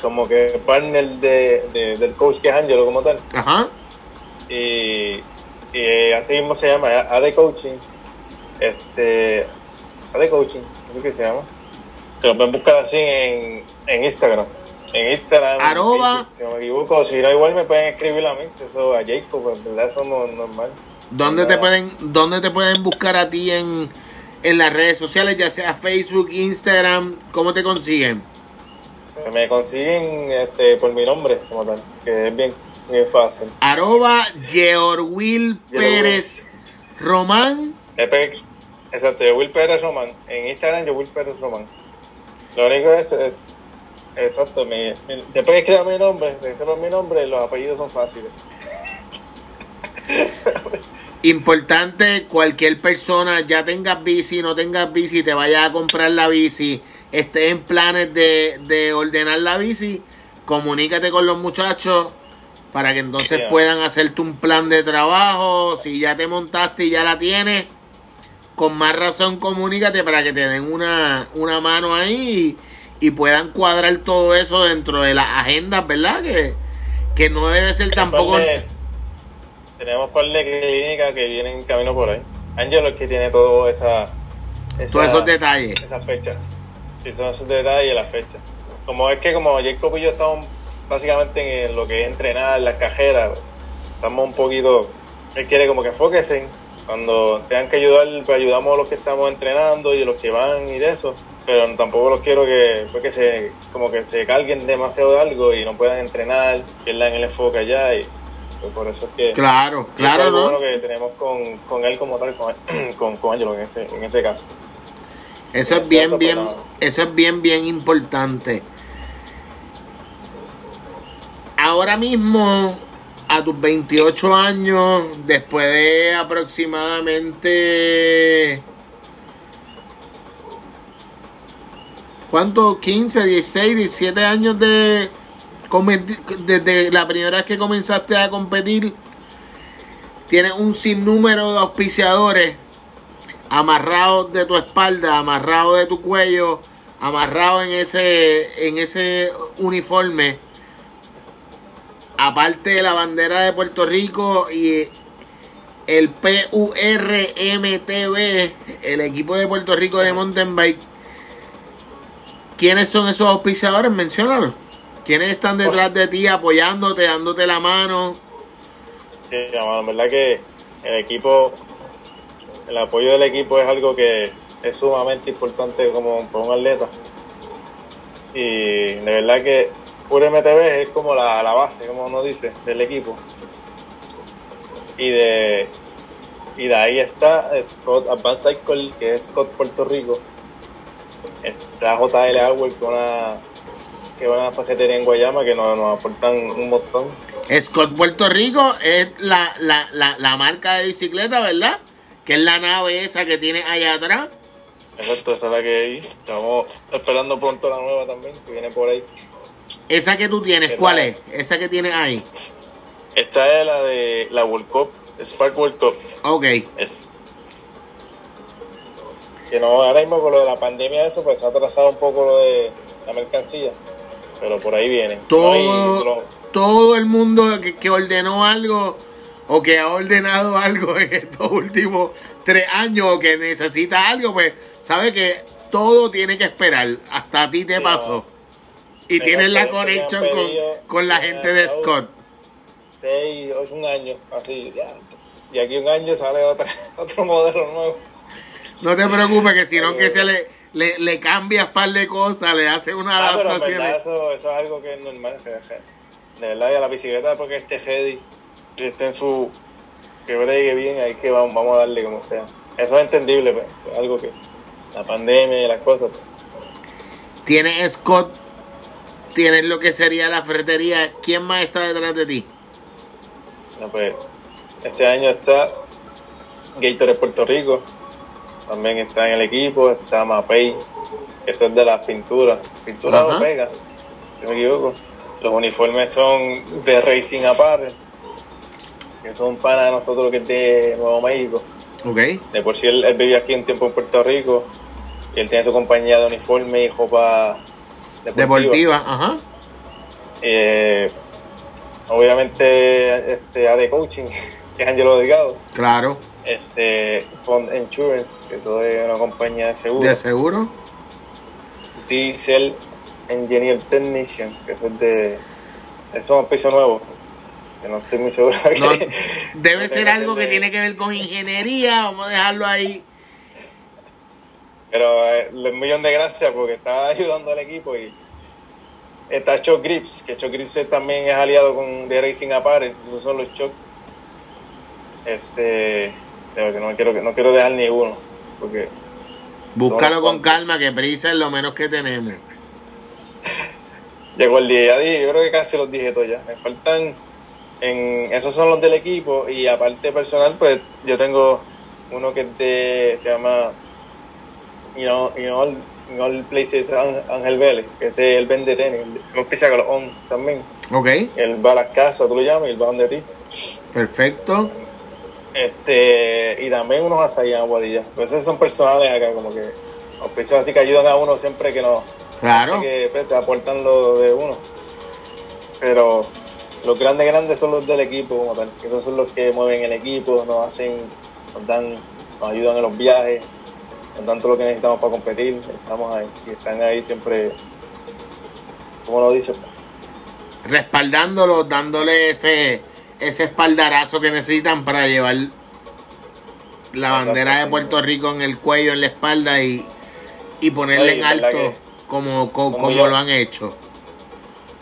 como que partner de, del coach que es Angelo como tal. Ajá y, así mismo se llama, AD Coaching. Este, AD Coaching, ¿qué que se llama. Te lo pueden buscar así en, en Instagram. En Instagram. Arroba. Si no me equivoco, si no, igual me pueden escribir a mí, eso a Jacob, en verdad eso no es normal. ¿Dónde te, pueden, ¿Dónde te pueden buscar a ti en, en las redes sociales, ya sea Facebook, Instagram? ¿Cómo te consiguen? Me consiguen este, por mi nombre, como tal, que es bien Bien fácil. Arroba Georgil Pérez Román. Exacto, Will Pérez Román. En Instagram, Will Pérez Román. Lo único es, eh, exacto, mi, después que escriba mi nombre, mi nombre, los apellidos son fáciles. Importante, cualquier persona, ya tengas bici, no tengas bici, te vayas a comprar la bici, esté en planes de, de ordenar la bici, comunícate con los muchachos, para que entonces puedan hacerte un plan de trabajo. Si ya te montaste y ya la tienes, con más razón comunícate para que te den una, una mano ahí y, puedan cuadrar todo eso dentro de las agendas, ¿verdad? Que, que no debe ser tampoco... tenemos par de clínicas que vienen en camino por ahí. Angelo es que tiene todo esa, esa Todos esos detalles. esa fecha. Sí, son esos detalles y la fecha. Como es que como Jacob y yo estamos básicamente en lo que es entrenar, las cajeras, estamos un poquito, él quiere como que enfóquense, cuando tengan que ayudar, pues ayudamos a los que estamos entrenando y a los que van y de eso, pero tampoco los quiero que, pues que se, como que se carguen demasiado de algo y no puedan entrenar, pierdan el enfoque allá y pues por eso es que Claro, es claro, algo ¿no? bueno que tenemos con, con él como tal, con, con, con Angelo en ese, en ese caso. Eso es bien, bien, eso es bien, bien importante. Ahora mismo, a tus 28 años, después de aproximadamente... ¿Cuánto? 15, 16, 17 años de... Desde la primera vez que comenzaste a competir, tienes un sinnúmero de auspiciadores amarrado de tu espalda, amarrado de tu cuello, amarrado en ese, en ese uniforme. Aparte de la bandera de Puerto Rico y el PURMTV, el equipo de Puerto Rico de mountain bike. ¿Quiénes son esos auspiciadores? Menciónalos. ¿Quiénes están detrás de ti apoyándote, dándote la mano? Sí, hermano, en verdad que el equipo, el apoyo del equipo es algo que es sumamente importante como un atleta. Y de verdad que Pure MTV es como la, la base, como uno dice, del equipo. Y de, y de ahí está Scott Advanced Cycle, que es Scott Puerto Rico. Está JL Hour, que una, que una paquetería en Guayama que nos, nos aportan un montón. Scott Puerto Rico es la, la, la, la marca de bicicleta, ¿verdad? Que es la nave esa que tiene allá atrás. Exacto, esa es la que hay. Estamos esperando pronto la nueva también, que viene por ahí. Esa que tú tienes, Es ¿cuál la- es? Esa que tienes ahí. Esta es la de la World Cup, Spark World Cup. Ok. Es- Que no, ahora mismo con lo de la pandemia, eso pues se ha atrasado un poco lo de la mercancía. Pero por ahí viene. Todo, todo el mundo que, que ordenó algo o que ha ordenado algo en estos últimos tres años o que necesita algo, pues sabe que todo tiene que esperar. Hasta a ti te pasó. Y tienes la conexión con, con la gente de Scott. seis, ocho, un año, así. ya. Y aquí un año sale otra, otro modelo nuevo. No te preocupes que si no que se le, le, le cambias par de cosas, le hace una Ah, adaptación. verdad eso, eso es algo que es normal. De verdad, y a la bicicleta porque esté ready, que esté en su... que bregue bien, ahí que vamos, vamos a darle como sea. Eso es entendible, pues. Es algo que... La pandemia y las cosas. pues. Tienes Scott, tienes lo que sería la ferretería. ¿Quién más está detrás de ti? No, pues, este año está Gatorade Puerto Rico. También está en el equipo. Está Mapei, que eso es de las pinturas. Pinturas Ajá. o pega, si no me equivoco. Los uniformes son de Racing Apparel. Que son pana de nosotros que es de Nuevo México. Ok. De por sí él, él vivía aquí un tiempo en Puerto Rico. Y él tiene su compañía de uniforme y ropa deportiva. Deportiva, ajá. Eh, obviamente, este, AD Coaching, que es Angelo Delgado. Claro. Este, Fund Insurance, que eso es una compañía de seguro. ¿De seguro? Diesel Engineer Technician, que eso es de. Eso es un piso nuevo. Que no estoy muy seguro. de No, que- debe ser algo que de- tiene que ver con ingeniería. Vamos a dejarlo ahí. Pero eh, un millón de gracias porque está ayudando al equipo y está Choc Grips, que Choc Grips también es aliado con The Racing Apparel, esos son los Chocks. Este, pero que no quiero no quiero dejar ni uno, porque Búscalo con calma, que prisa es lo menos que tenemos. llegó el día, ya dije, yo creo que casi los dije todos ya. Me faltan en esos son los del equipo y aparte personal, pues yo tengo uno que es de se llama you know, you know, all, in all places Ángel- Vélez, que ese él vende tenis, me empieza con los on también. Ok, Él va a las casas, tú lo llamas y él va donde ti. perfecto. Este, y también unos açaí en Aguadilla. Pues esos son personales acá, como que auspicios así que ayudan a uno siempre que nos Claro. que pues, te aportan lo de uno. Pero los grandes grandes son los del equipo como tal, que esos son los que mueven el equipo, nos hacen, nos dan, nos ayudan en los viajes, nos dan todo lo que necesitamos para competir, estamos ahí, y están ahí siempre, como lo dice, respaldándolos, dándole ese, ese espaldarazo que necesitan para llevar la bandera de Puerto Rico en el cuello, en la espalda y, y ponerle Oye, en ¿verdad alto como, como, como como yo? lo han hecho.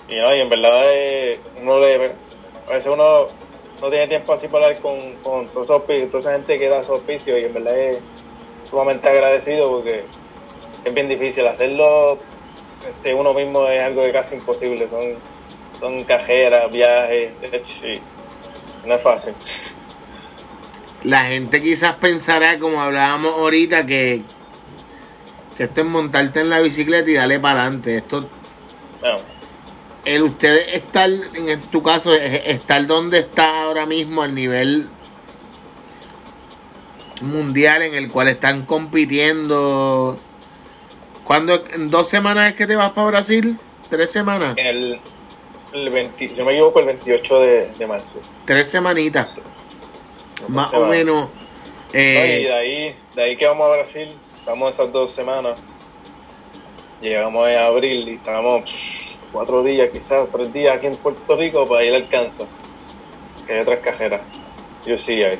Y no, y en verdad eh, uno le, a veces uno no tiene tiempo así para hablar con, con toda esa gente que da esos auspicios y en verdad es sumamente agradecido porque es bien difícil hacerlo este, uno mismo es algo que casi imposible, son, son cajeras, viajes, y no es fácil. La gente quizás pensará, como hablábamos ahorita, que, que esto es montarte en la bicicleta y darle para adelante. Esto, el usted estar, en tu caso, es- estar donde está ahora mismo al nivel mundial en el cual están compitiendo. ¿Cuándo? ¿En dos semanas es que te vas para Brasil? ¿Tres semanas? el, el 20, yo me equivoco el 28 de, de marzo. Tres semanitas. Más o menos. No, y eh, de ahí, de ahí que vamos a Brasil, estamos esas dos semanas. Llegamos en abril y estábamos pff, cuatro días, quizás tres días aquí en Puerto Rico para ir al Kansas, que hay otras cajeras. Yo sí hay.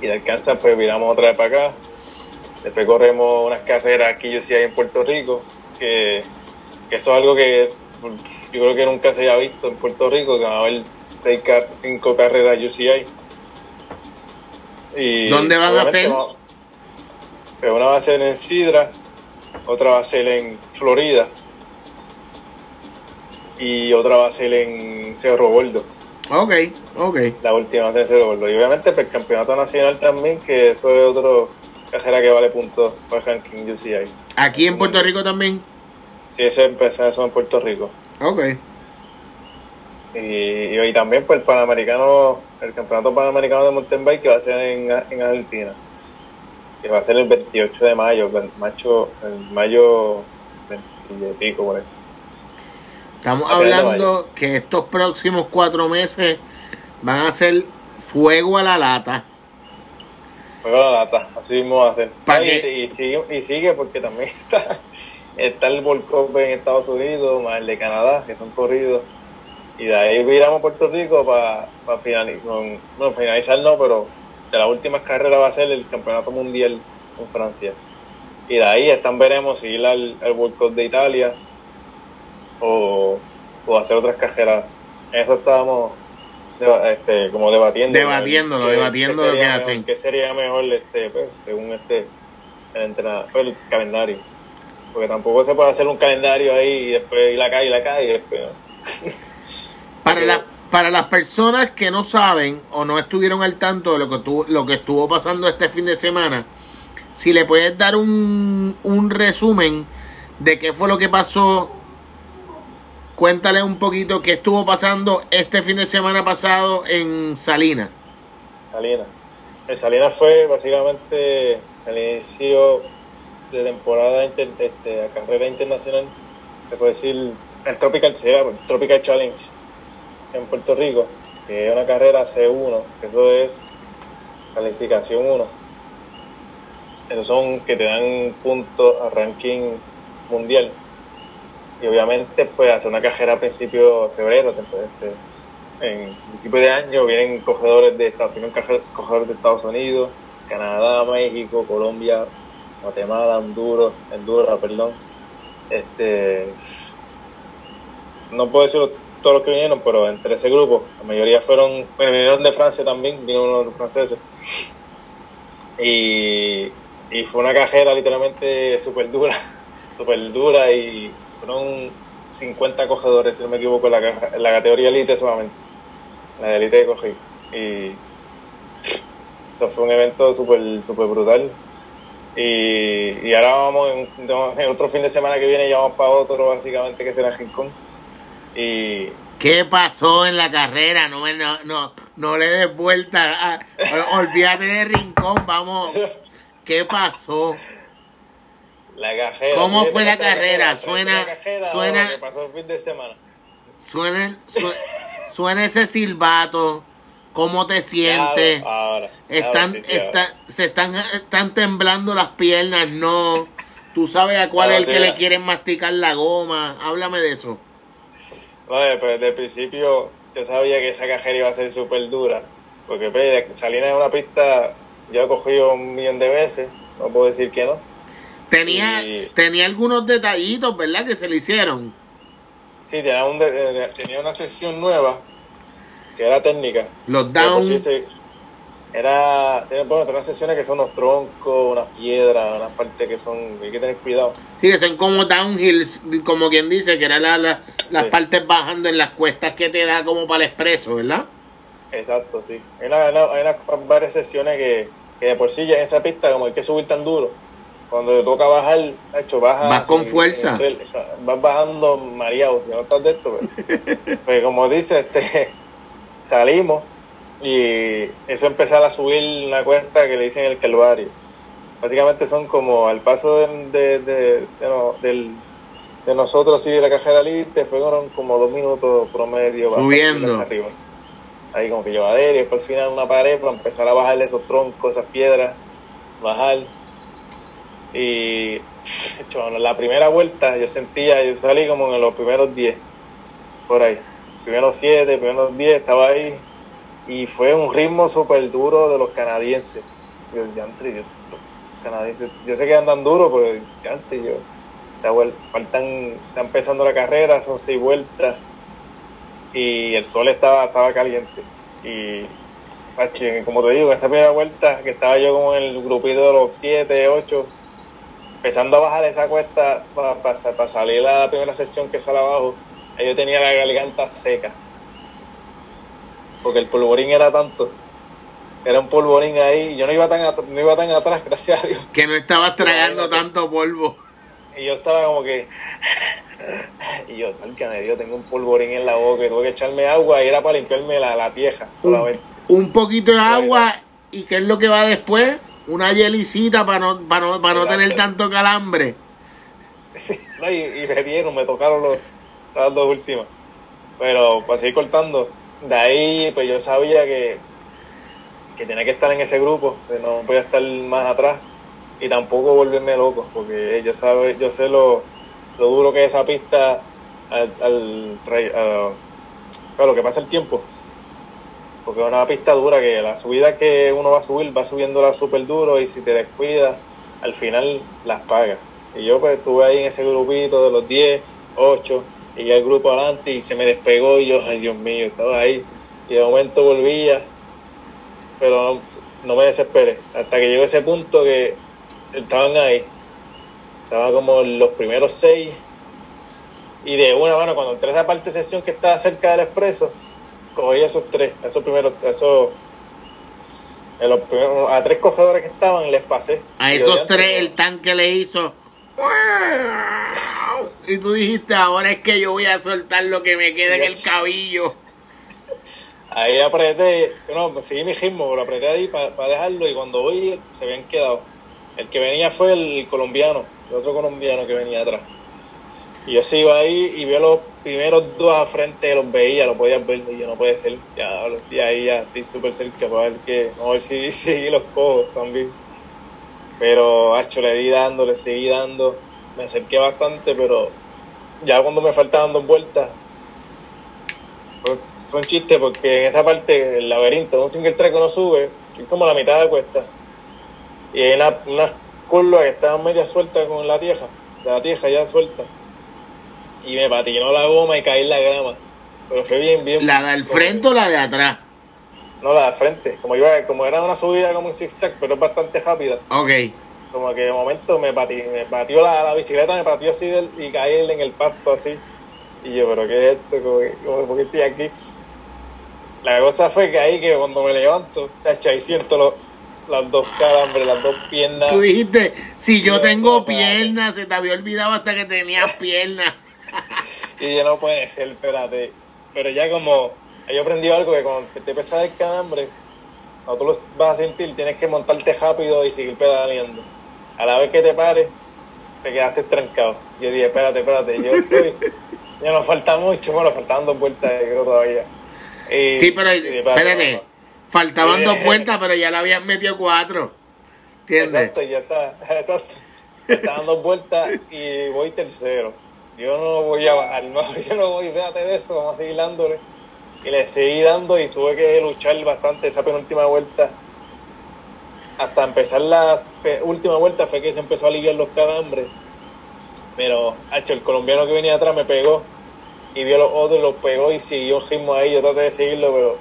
Y de Alcanza pues viramos otra vez para acá. Después corremos unas carreras aquí yo sí en Puerto Rico, que, que eso es algo que yo creo que nunca se haya visto en Puerto Rico, que va a haber seis, cinco carreras UCI. Y ¿Dónde van a no- pues una va a ser en Sidra, otra va a ser en Florida y otra va a ser en Cerro Gordo. Ok, ok. La última Cerro Gordo. Y obviamente pues, el campeonato nacional también, que eso es otro cajera que vale puntos para el ranking UCI. Aquí en Puerto Rico también. Sí, ese empezó eso en Puerto Rico. Ok. Y, y hoy también pues el Panamericano, el Campeonato Panamericano de Mountain Bike que va a ser en, en Argentina. Que va a ser el 28 de mayo, el macho, el mayo 20 y pico por ahí. Estamos hablando que estos próximos cuatro meses van a ser fuego a la lata. Juega la lata, así mismo va a ser. ¿Pa' Ah, y, sigue, y sigue porque también está, está el World Cup en Estados Unidos, más el de Canadá, que son corridos. Y de ahí viramos a Puerto Rico para finalizar, no, finalizar no, pero de las últimas carreras va a ser el Campeonato Mundial en Francia. Y de ahí están veremos si ir al, al World Cup de Italia o, o hacer otras carreras. En eso estábamos este, como debatiendo. Debatiéndolo, ¿Qué- debatiendo lo que hacen. ¿Qué sería mejor este, pues, según este el entrenador, pues, el calendario? Porque tampoco se puede hacer un calendario ahí y después ir acá y la acá y después. ¿no? Para, la- para las personas que no saben o no estuvieron al tanto de lo que, tuvo, lo que estuvo pasando este fin de semana, si le puedes dar un, un resumen de qué fue lo que pasó, cuéntale un poquito qué estuvo pasando este fin de semana pasado en Salinas. Salinas. El Salinas fue básicamente el inicio de temporada inter- este, a carrera internacional, se puede decir el Tropical, Tropical Challenge en Puerto Rico, que es una carrera C1, que eso es calificación 1. Esos son que te dan puntos a ranking mundial. Y obviamente, pues, hacer una carrera a principio de febrero, este, en principio de año vienen cogedores de Estados caje- cogedores de Estados Unidos, Canadá, México, Colombia, Guatemala, Honduras, Honduras, perdón. Este no puedo decir todos los que vinieron, pero entre ese grupo, la mayoría fueron, vinieron de Francia también, vino uno de los franceses. Y, y fue una cajera literalmente súper dura, súper dura y fueron 50 cogedores, si no me equivoco, en la, categoría elite solamente, la de elite cogí. Y eso fue un evento súper super brutal. Y, y ahora vamos en, otro fin de semana que viene, ya vamos para otro, básicamente, que será Rincón. Y ¿Qué pasó en la carrera? No, no, no, no le des vuelta. olvídate de rincón, vamos. ¿Qué pasó? La cajera. ¿Cómo fue la carrera? Suena- La cajera, suena- que pasó el fin de semana. Suena, su- suena ese silbato. ¿Cómo te sientes? Ahora, ahora, Están, ahora sí, se están, están temblando las piernas, no. Tú sabes a cuál es el sí, que ya. le quieren masticar la goma. Háblame de eso. No, desde, desde el principio yo sabía que esa cajera iba a ser súper dura. Porque pues, salir en una pista, yo he cogido un millón de veces, no puedo decir que no. Tenía, Y- tenía algunos detallitos, ¿verdad? Que se le hicieron. Sí, tenía, un de- de- tenía una sección nueva, que era técnica. Los que por down. sí era, bueno, tenía unas secciones que son unos troncos, unas piedras, unas partes que son, hay que tener cuidado. Sí, que son como downhills, como quien dice, que eran la- la- las partes bajando en las cuestas que te da como para el expreso, ¿verdad? Exacto, sí. Hay, una- una- hay unas varias secciones que, que de por sí ya en esa pista como hay que subir tan duro. Cuando te toca bajar, hecho, baja. Vas con fuerza. vas bajando mareado, si no estás de esto. Pues, Pues como dice, este, salimos y eso empezar a subir una cuesta que le dicen el Calvario. Básicamente son como al paso de, de, de, de no- del- de nosotros así de la cajera elite, fueron como dos minutos promedio. Subiendo. arriba ahí como que llevadera y después al final una pared para empezar a bajarle esos troncos, esas piedras, bajar. Y la primera vuelta yo sentía, yo salí como en los primeros 10, por ahí. Primeros 7, primeros 10, estaba ahí. Y fue un ritmo súper duro de los canadienses. Yo, diantre, yo, canadienses, yo sé que andan duro, pero diantre, yo, faltan, está empezando la carrera, son seis vueltas y el sol estaba, estaba caliente. Y como te digo, esa primera vuelta que estaba yo como en el grupito de los 7, 8, empezando a bajar esa cuesta para salir a la primera sesión que sale abajo, yo tenía la garganta seca. Porque el polvorín era tanto. Era un polvorín ahí. y Yo no iba tan, no iba tan atrás, gracias a Dios. Que no estabas tragando tanto polvo. Y yo estaba como que. Y yo, me dio, tengo un polvorín en la boca y tuve que echarme agua y era para limpiarme la, la tieja. Un, un poquito de agua. ¿Y qué es lo que va después? Una hielicita para no, para no, para no tener tanto calambre. Sí, no, y, y me dieron, me tocaron los, esas dos últimas. Pero para seguir cortando, de ahí pues yo sabía que, que tenía que estar en ese grupo, que no podía estar más atrás y tampoco volverme loco, porque yo sabe, yo sé lo, lo duro que es esa pista al, al, tra- a- a lo que pasa el tiempo. Porque es una pista dura que la subida que uno va a subir va subiéndola súper duro y si te descuidas, al final las pagas. Y yo pues estuve ahí en ese grupito de los 10, 8, y el grupo adelante y se me despegó y yo, ay Dios mío, estaba ahí. Y de momento volvía, pero no, no me desesperé. Hasta que llegó ese punto que estaban ahí. Estaba como los primeros seis. Y de una mano, cuando entré a esa parte de sesión que estaba cerca del expreso, cogí esos tres, esos primeros, esos, los primeros- a tres cogedores que estaban, les pasé. A esos "Diantre, tres no". el tanque le hizo. Y tú dijiste, ahora es que yo voy a soltar lo que me queda en el cabillo. Ahí apreté, no, seguí mi ritmo, pero apreté ahí para dejarlo y cuando voy se habían quedado. El que venía fue el colombiano, el otro colombiano que venía atrás. Y yo sigo ahí y veo los primeros dos a frente, los veía, los podía ver y yo no puede ser. Ya, los ahí ya estoy súper cerca para ver que, a ver si si los cojo también. Pero, hacho, le di dando, le seguí dando, me acerqué bastante, pero ya cuando me faltaban dos vueltas, fue, un chiste porque en esa parte, el laberinto, un single track uno sube, es como la mitad de cuesta. Y hay una, unas curvas que estaban media sueltas con la tieja, la tieja ya suelta. Y me patinó la goma y caí en la grama. Pero fue bien, bien. ¿La del frente o la de atrás? No, la de frente. Como iba, como era una subida como un zigzag, pero es bastante rápida. Ok. Como que de momento me, pati, me pateó la, la bicicleta, me pateó así del- y caí en el pasto así. Y yo, pero ¿qué es esto? Como que- como, ¿Por qué estoy aquí? La cosa fue que ahí que cuando me levanto, chacha, ahí siento los, las dos calambres, las dos piernas. Tú dijiste, si yo tengo piernas, se te había olvidado hasta que tenías piernas. Y yo no puede ser, espérate. Pero ya como yo aprendí algo que cuando te pesa el calambre, cuando tú lo vas a sentir, tienes que montarte rápido y seguir pedaleando. A la vez que te pares, te quedaste trancado. Yo dije, espérate, espérate, yo estoy, Ya nos falta mucho, bueno, faltan dos vueltas, creo todavía. sí, pero espérate, faltaban dos vueltas, pero ya le habían metido cuatro. ¿Entiendes? Exacto, ya está, exacto. Estaban dos vueltas y voy tercero. Yo no voy a bajar, yo no voy, fíjate de eso, vamos a seguir dándole. Y le seguí dando y tuve que luchar bastante esa penúltima vuelta. Hasta empezar la última vuelta fue que se empezó a aliviar los calambres. Pero, hecho, el colombiano que venía atrás me pegó y vio los otros, los pegó y siguió ritmo ahí. Yo traté de seguirlo, pero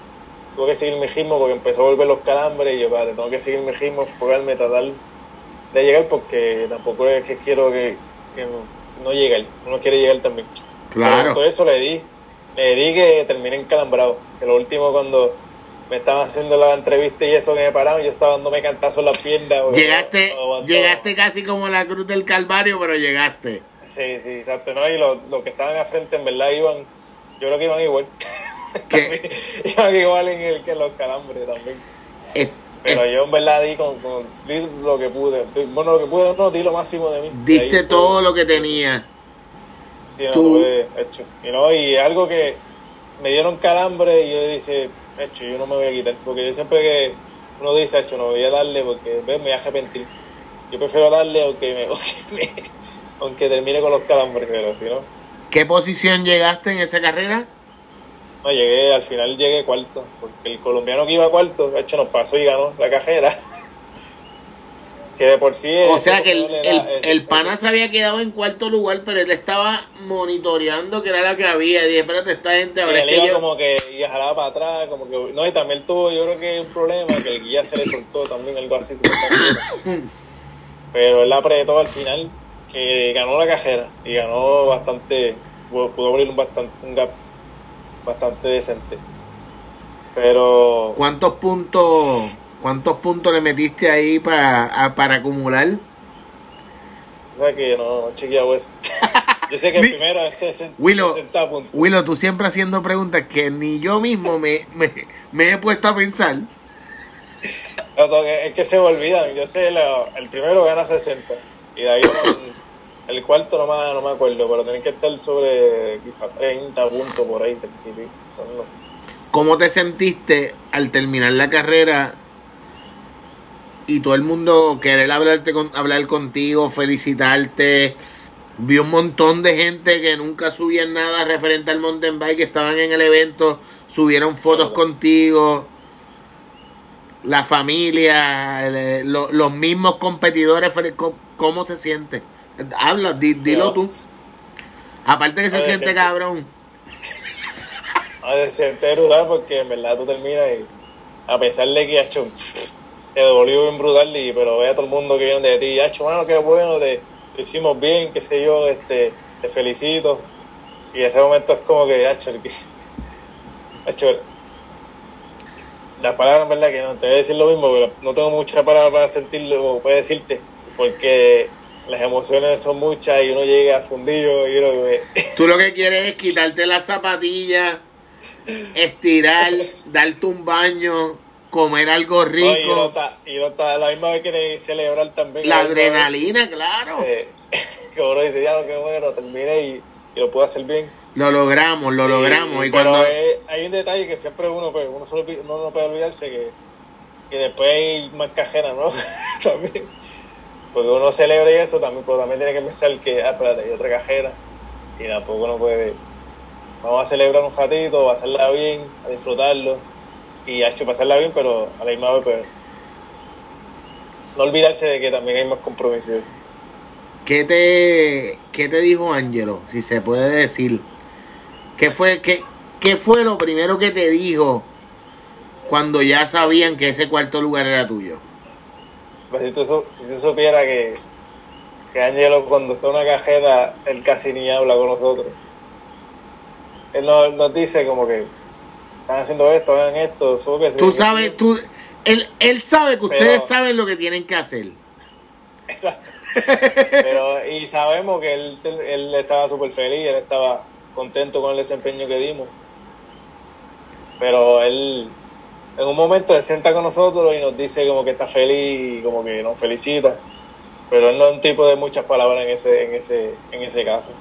tuve que seguir mi ritmo porque empezó a volver los calambres y yo, padre, tengo que seguir mi ritmo, enfocarme, tratar de llegar porque tampoco es que quiero que, no llegue él, uno quiere llegar también. Claro. todo eso le di, le di que terminé encalambrado. Que lo último cuando me estaban haciendo la entrevista y eso que me pararon, yo estaba dándome cantazos en las piernas. Llegaste, llegaste casi como la cruz del Calvario, pero llegaste. Sí, sí, exacto. ¿no? Y los, que estaban al frente en verdad iban, yo creo que iban igual. iban igual en el que los calambres también. Pero yo en verdad di, con, lo que pude. Bueno, lo que pude no, di lo máximo de mí. Diste todo lo que tenía. Sí, no, tuve hecho. Y, no, y algo que me dieron calambre y yo dije, hecho, yo no me voy a quitar. Porque yo siempre que uno dice, hecho, no voy a darle porque me voy a arrepentir. Yo prefiero darle aunque, me, aunque termine con los calambres, pero si no. ¿Qué posición llegaste en esa carrera? No, llegué, al final llegué cuarto, porque el colombiano que iba cuarto, de hecho nos pasó y ganó la cajera. que de por sí... O sea que el, el, pana se había quedado en cuarto lugar, pero él estaba monitoreando que era la que había. Y dije, espérate, esta gente... ahora él iba como que y jalaba para atrás, como que... No, y también tuvo, yo creo que un problema, que el guía se le soltó también, algo así. pero él apretó al final, que ganó la cajera, y ganó bastante... Pudo abrir un, bastante, un gap bastante decente. Pero. ¿Cuántos puntos, cuántos puntos le metiste ahí para, para acumular? O sea que no, chequeado eso. Yo sé que el primero es 60, Willow, puntos. Willow, tú siempre haciendo preguntas que ni yo mismo me, me, he puesto a pensar. es que se me olvidan. Yo sé, el primero gana 60. Y de ahí el cuarto no me, no me acuerdo, pero tienen que estar sobre quizás 30 puntos por ahí. ¿Cómo te sentiste al terminar la carrera y todo el mundo querer hablarte con, hablar contigo, felicitarte? Vi un montón de gente que nunca subían nada referente al mountain bike, que estaban en el evento, subieron fotos contigo. La familia, los mismos competidores, ¿cómo se siente? Habla, dilo tú. Aparte que se siente cabrón. se siente brutal porque en verdad tú terminas y a pesar de que ha hecho te dolió bien brutal y pero ve a todo el mundo que viene de ti, ha hecho mano qué bueno, te, hicimos bien, qué sé yo, este, te felicito. Y ese momento es como que ha hecho el ha hecho las palabras en verdad que no te voy a decir lo mismo, pero no tengo muchas palabras para sentirlo, para decirte, porque las emociones son muchas y uno llega fundido y uno Tú lo que quieres es quitarte las zapatillas, estirar, darte un baño, comer algo rico. y, no está, la misma vez que celebrar también. La adrenalina, claro. Eh, que uno dice, ya, qué bueno, terminé y, lo puedo hacer bien. Lo logramos, lo logramos. Y pero cuando... hay un detalle que siempre uno, pues, uno, solo, uno no puede olvidarse que, que después hay más cajera, ¿no? también porque uno celebra eso también, pero también tiene que pensar que, ah, espérate, hay otra cajera y tampoco uno puede. Vamos a celebrar un ratito, a hacerla bien, a disfrutarlo y a pasarla bien, pero a la misma vez, pues, no olvidarse de que también hay más compromisos. ¿Qué te, qué te dijo Angelo, si se puede decir? ¿Qué fue, qué, ¿Qué fue lo primero que te dijo cuando ya sabían que ese cuarto lugar era tuyo? Pues si tú, si supiera que, que Angelo cuando está en una cajera, él casi ni habla con nosotros. Él nos, dice como que están haciendo esto, hagan esto. tú sabes, tú, él, él sabe que ustedes saben lo que tienen que hacer. Exacto. Pero, y sabemos que él, él estaba súper feliz, él estaba contento con el desempeño que dimos. Pero él en un momento se sienta con nosotros y nos dice como que está feliz y como que nos felicita. Pero él no es un tipo de muchas palabras en ese, en ese, en ese caso.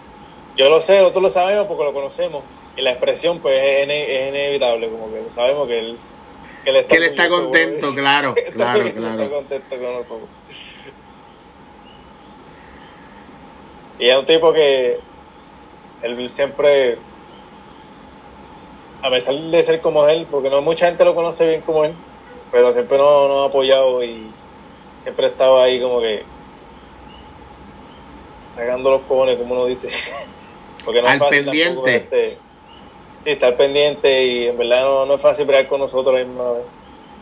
yo lo sé, nosotros lo sabemos porque lo conocemos. Y la expresión, pues, es, es inevitable, como que sabemos que él, que él está, que él está contento, claro, claro, claro. Está contento con nosotros. Y es un tipo que él siempre, a pesar de ser como él, porque no mucha gente lo conoce bien como él, pero siempre nos, nos ha apoyado y siempre estaba ahí como que sacando los cojones, como uno dice. Porque no es fácil pendiente. Este, estar pendiente y en verdad no, no es fácil bregar con nosotros la misma vez.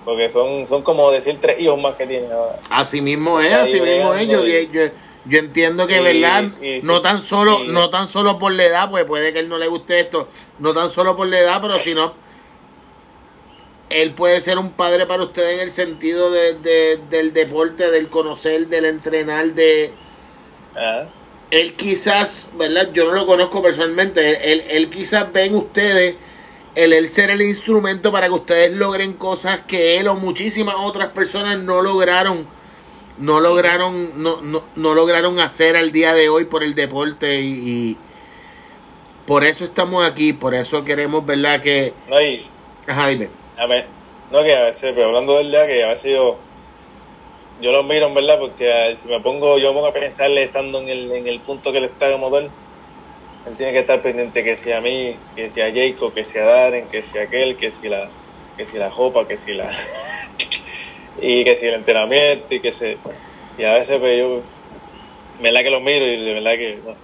Porque son, son como decir tres hijos más que tienen Así mismo es, así mismo es. Yo, yo, entiendo que, ¿verdad? no tan solo no tan solo por la edad, pues puede que él no le guste esto, no tan solo por la edad, pero sino él puede ser un padre para usted en el sentido de, del deporte, del conocer, del entrenar, de... Ah. Él quizás, ¿verdad? Yo no lo conozco personalmente, él, él quizás ven ustedes el él ser el instrumento para que ustedes logren cosas que él o muchísimas otras personas no lograron no lograron no, no, no lograron hacer al día de hoy por el deporte y, por eso estamos aquí por eso queremos verdad que no, y, ajá dime. a ver, no que a veces, pero hablando del día, que a veces yo, yo lo miro, en verdad, porque si me pongo, yo me pongo a pensarle estando en el, en el punto que él está como tal, él tiene que estar pendiente que sea a mí, que sea Jacob, que sea Darren, que sea aquel, que si la, que si la jopa, que si la, y que si el entrenamiento, y que se, y a veces pues yo, me verdad que lo miro y de verdad que, no,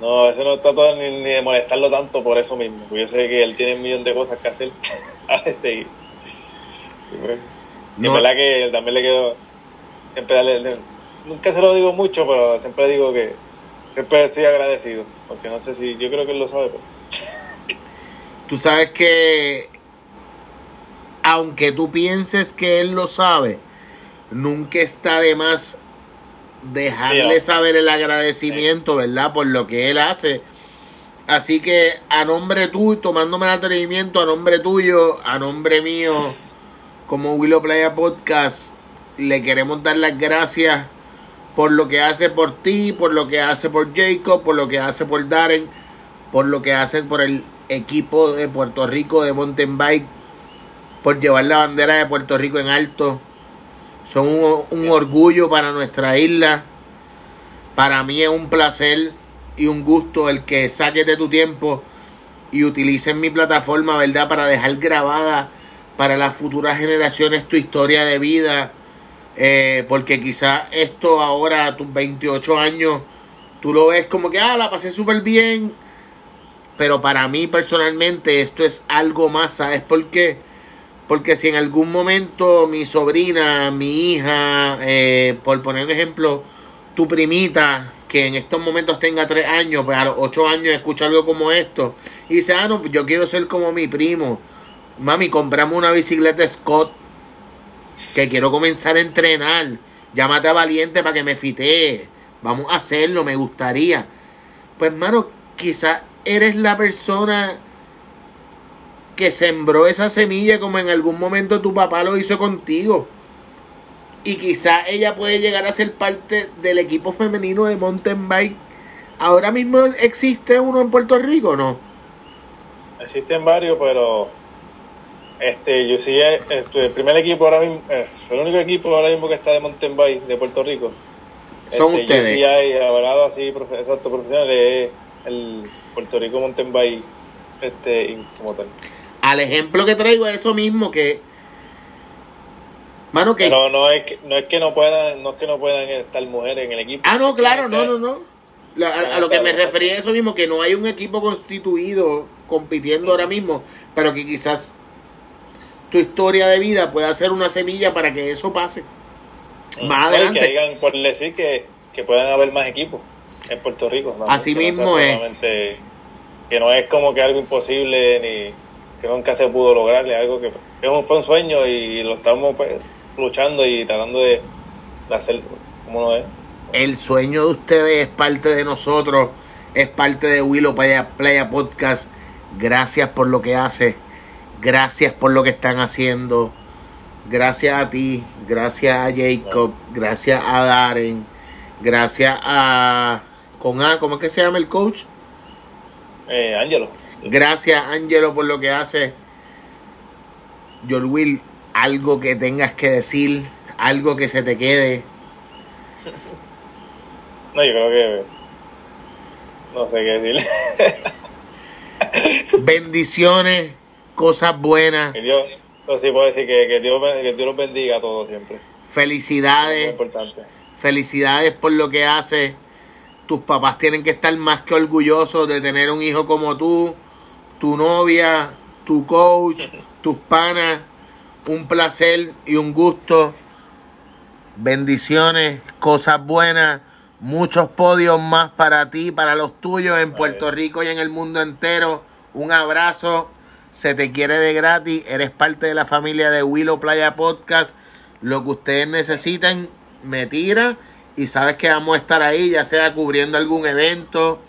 no, a veces no trato ni, ni, de molestarlo tanto por eso mismo, porque yo sé que él tiene un millón de cosas que hacer a veces. Y, pues, es verdad que también le quedo. Siempre nunca se lo digo mucho, pero siempre digo que siempre estoy agradecido, porque no sé si. Yo creo que él lo sabe. Pero... Tú sabes que. Aunque tú pienses que él lo sabe, nunca está de más dejarle saber el agradecimiento, ¿verdad? Por lo que él hace. Así que a nombre tuyo, tomándome el atrevimiento, a nombre tuyo, a nombre mío, como Willow Playa Podcast, le queremos dar las gracias por lo que hace por ti, por lo que hace por Jacob, por lo que hace por Darren, por lo que hace por el equipo de Puerto Rico de mountain bike, por llevar la bandera de Puerto Rico en alto son un, orgullo para nuestra isla. Para mí es un placer y un gusto el que saques de tu tiempo y utilices mi plataforma, ¿verdad? Para dejar grabada para las futuras generaciones tu historia de vida. Eh, porque quizás esto ahora a tus 28 años, tú lo ves como que, ah, la pasé súper bien. Pero para mí personalmente esto es algo más, ¿sabes por qué? Porque si en algún momento mi sobrina, mi hija, eh, por poner un ejemplo, tu primita, que en estos momentos tenga tres años, pues a los ocho años escucha algo como esto, y dice, ah, no, yo quiero ser como mi primo. Mami, compramos una bicicleta Scott, que quiero comenzar a entrenar. Llámate a Valiente para que me fitee. Vamos a hacerlo, me gustaría. Pues, hermano, quizás eres la persona que sembró esa semilla como en algún momento tu papá lo hizo contigo. Y quizá ella puede llegar a ser parte del equipo femenino de mountain bike. Ahora mismo existe uno en Puerto Rico, ¿no? Existen varios, pero este, yo sí, eh, este, el primer equipo ahora mismo, eh, el único equipo ahora mismo que está de mountain bike de Puerto Rico. Son este, ustedes. Hay hablado así, exacto, profesional, es el Puerto Rico Mountain Bike este, como tal. Al ejemplo que traigo es eso mismo que Mano, que... Pero no es que no es que no puedan, no es que no puedan estar mujeres en el equipo. Ah, no, claro, no, no, no. a, lo que me refería es eso mismo, que no hay un equipo constituido compitiendo ahora mismo, pero que quizás tu historia de vida pueda ser una semilla para que eso pase. Mm, más adelante. Que digan, por decir que, que puedan haber más equipos en Puerto Rico. Así mismo es. Que no es como que algo imposible ni que nunca se pudo lograr, algo que fue un sueño y lo estamos pues, luchando y tratando de, hacer como no es. El sueño de ustedes es parte de nosotros, es parte de Willow Playa, Playa Podcast. Gracias por lo que hace, gracias por lo que están haciendo, gracias a ti, gracias a Jacob, gracias a Darren, gracias a con A, ¿cómo es que se llama el coach? Eh, Ángelo. Gracias, Ángelo, por lo que hace. Will, algo que tengas que decir, algo que se te quede. No, yo creo que. No sé qué decirle. Bendiciones, cosas buenas. Que Dios, no, sí puedo decir que, que, Dios, que Dios los bendiga a todos siempre. Felicidades. importante. Felicidades por lo que haces. Tus papás tienen que estar más que orgullosos de tener un hijo como tú, tu novia, tu coach, tus panas. Un placer y un gusto. Bendiciones, cosas buenas, muchos podios más para ti, para los tuyos en Puerto Rico y en el mundo entero. Un abrazo, se te quiere de gratis, eres parte de la familia de Willow Playa Podcast. Lo que ustedes necesiten, me tira y sabes que vamos a estar ahí, ya sea cubriendo algún evento,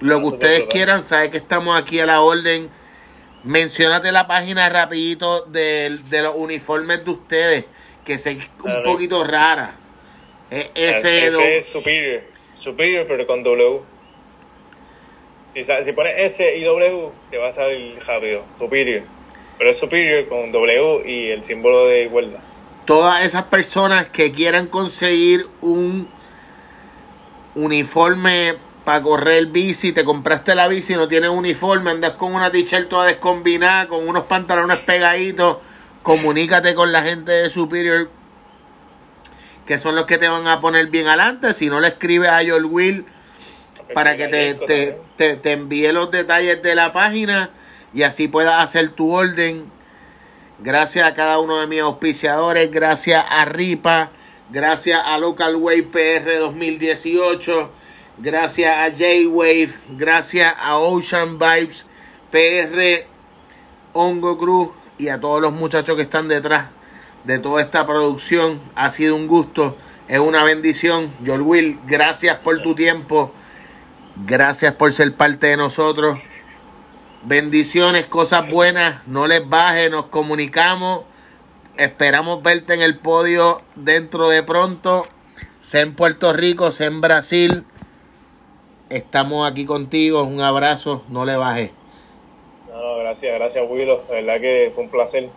lo que ustedes quieran, sabes que estamos aquí a la orden. Menciónate la página rapidito de, de los uniformes de ustedes, que sé un poquito rara. Es ese, es Superior, Superior pero con W. Si, si pones S y W, te va a salir rápido, Superior. Pero es Superior con W y el símbolo de igualdad todas esas personas que quieran conseguir un uniforme para correr bici, te compraste la bici, no tienes uniforme, andas con una t-shirt toda descombinada, con unos pantalones pegaditos, comunícate con la gente de Superior, que son los que te van a poner bien adelante. Si no le escribes a Joel Will para que te, te, te, te envíe los detalles de la página y así puedas hacer tu orden Gracias a cada uno de mis auspiciadores, gracias a RIPA, gracias a Local Wave PR 2018, gracias a J-Wave, gracias a Ocean Vibes PR, Hongo Cruz y a todos los muchachos que están detrás de toda esta producción. Ha sido un gusto, es una bendición. Joel Will, gracias por tu tiempo, gracias por ser parte de nosotros. Bendiciones, cosas buenas, no les baje, nos comunicamos. Esperamos verte en el podio dentro de pronto, sea en Puerto Rico, sea en Brasil. Estamos aquí contigo, un abrazo, no le baje. No, gracias, gracias Willow, la verdad que fue un placer.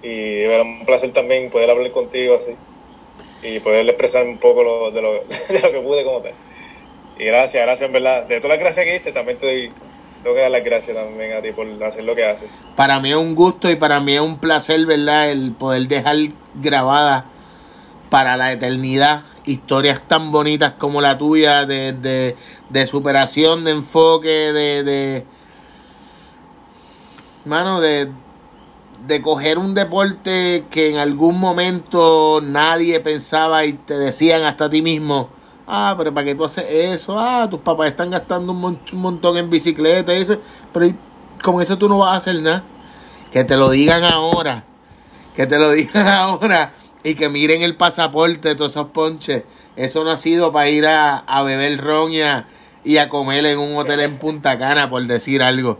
Y era un placer también poder hablar contigo así. Y poder expresar un poco lo, de, lo, de lo que pude como tal. Y gracias, gracias en verdad. De todas las gracias que diste, también te tengo que dar las gracias también a ti por hacer lo que haces. Para mí es un gusto y para mí es un placer, ¿verdad? El poder dejar grabada para la eternidad historias tan bonitas como la tuya de, de, superación, de enfoque, de, de mano, de, de coger un deporte que en algún momento nadie pensaba y te decían hasta a ti mismo, Ah, pero ¿para qué tú haces eso? Ah, tus papás están gastando un, montón en bicicleta y eso. Pero con eso tú no vas a hacer nada. Que te lo digan ahora. Que te lo digan ahora. Y que miren el pasaporte de todos esos ponches. Eso no ha sido para ir a, a beber ron y a, y a comer en un hotel en Punta Cana, por decir algo.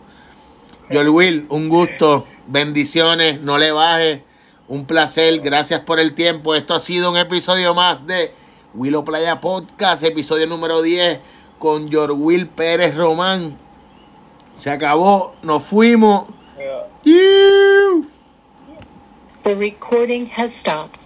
Joel Will, un gusto. Bendiciones. No le bajes. Un placer. Gracias por el tiempo. Esto ha sido un episodio más de Willow Playa Podcast, episodio número 10 con Will Pérez Román. Se acabó, nos fuimos. The recording has stopped.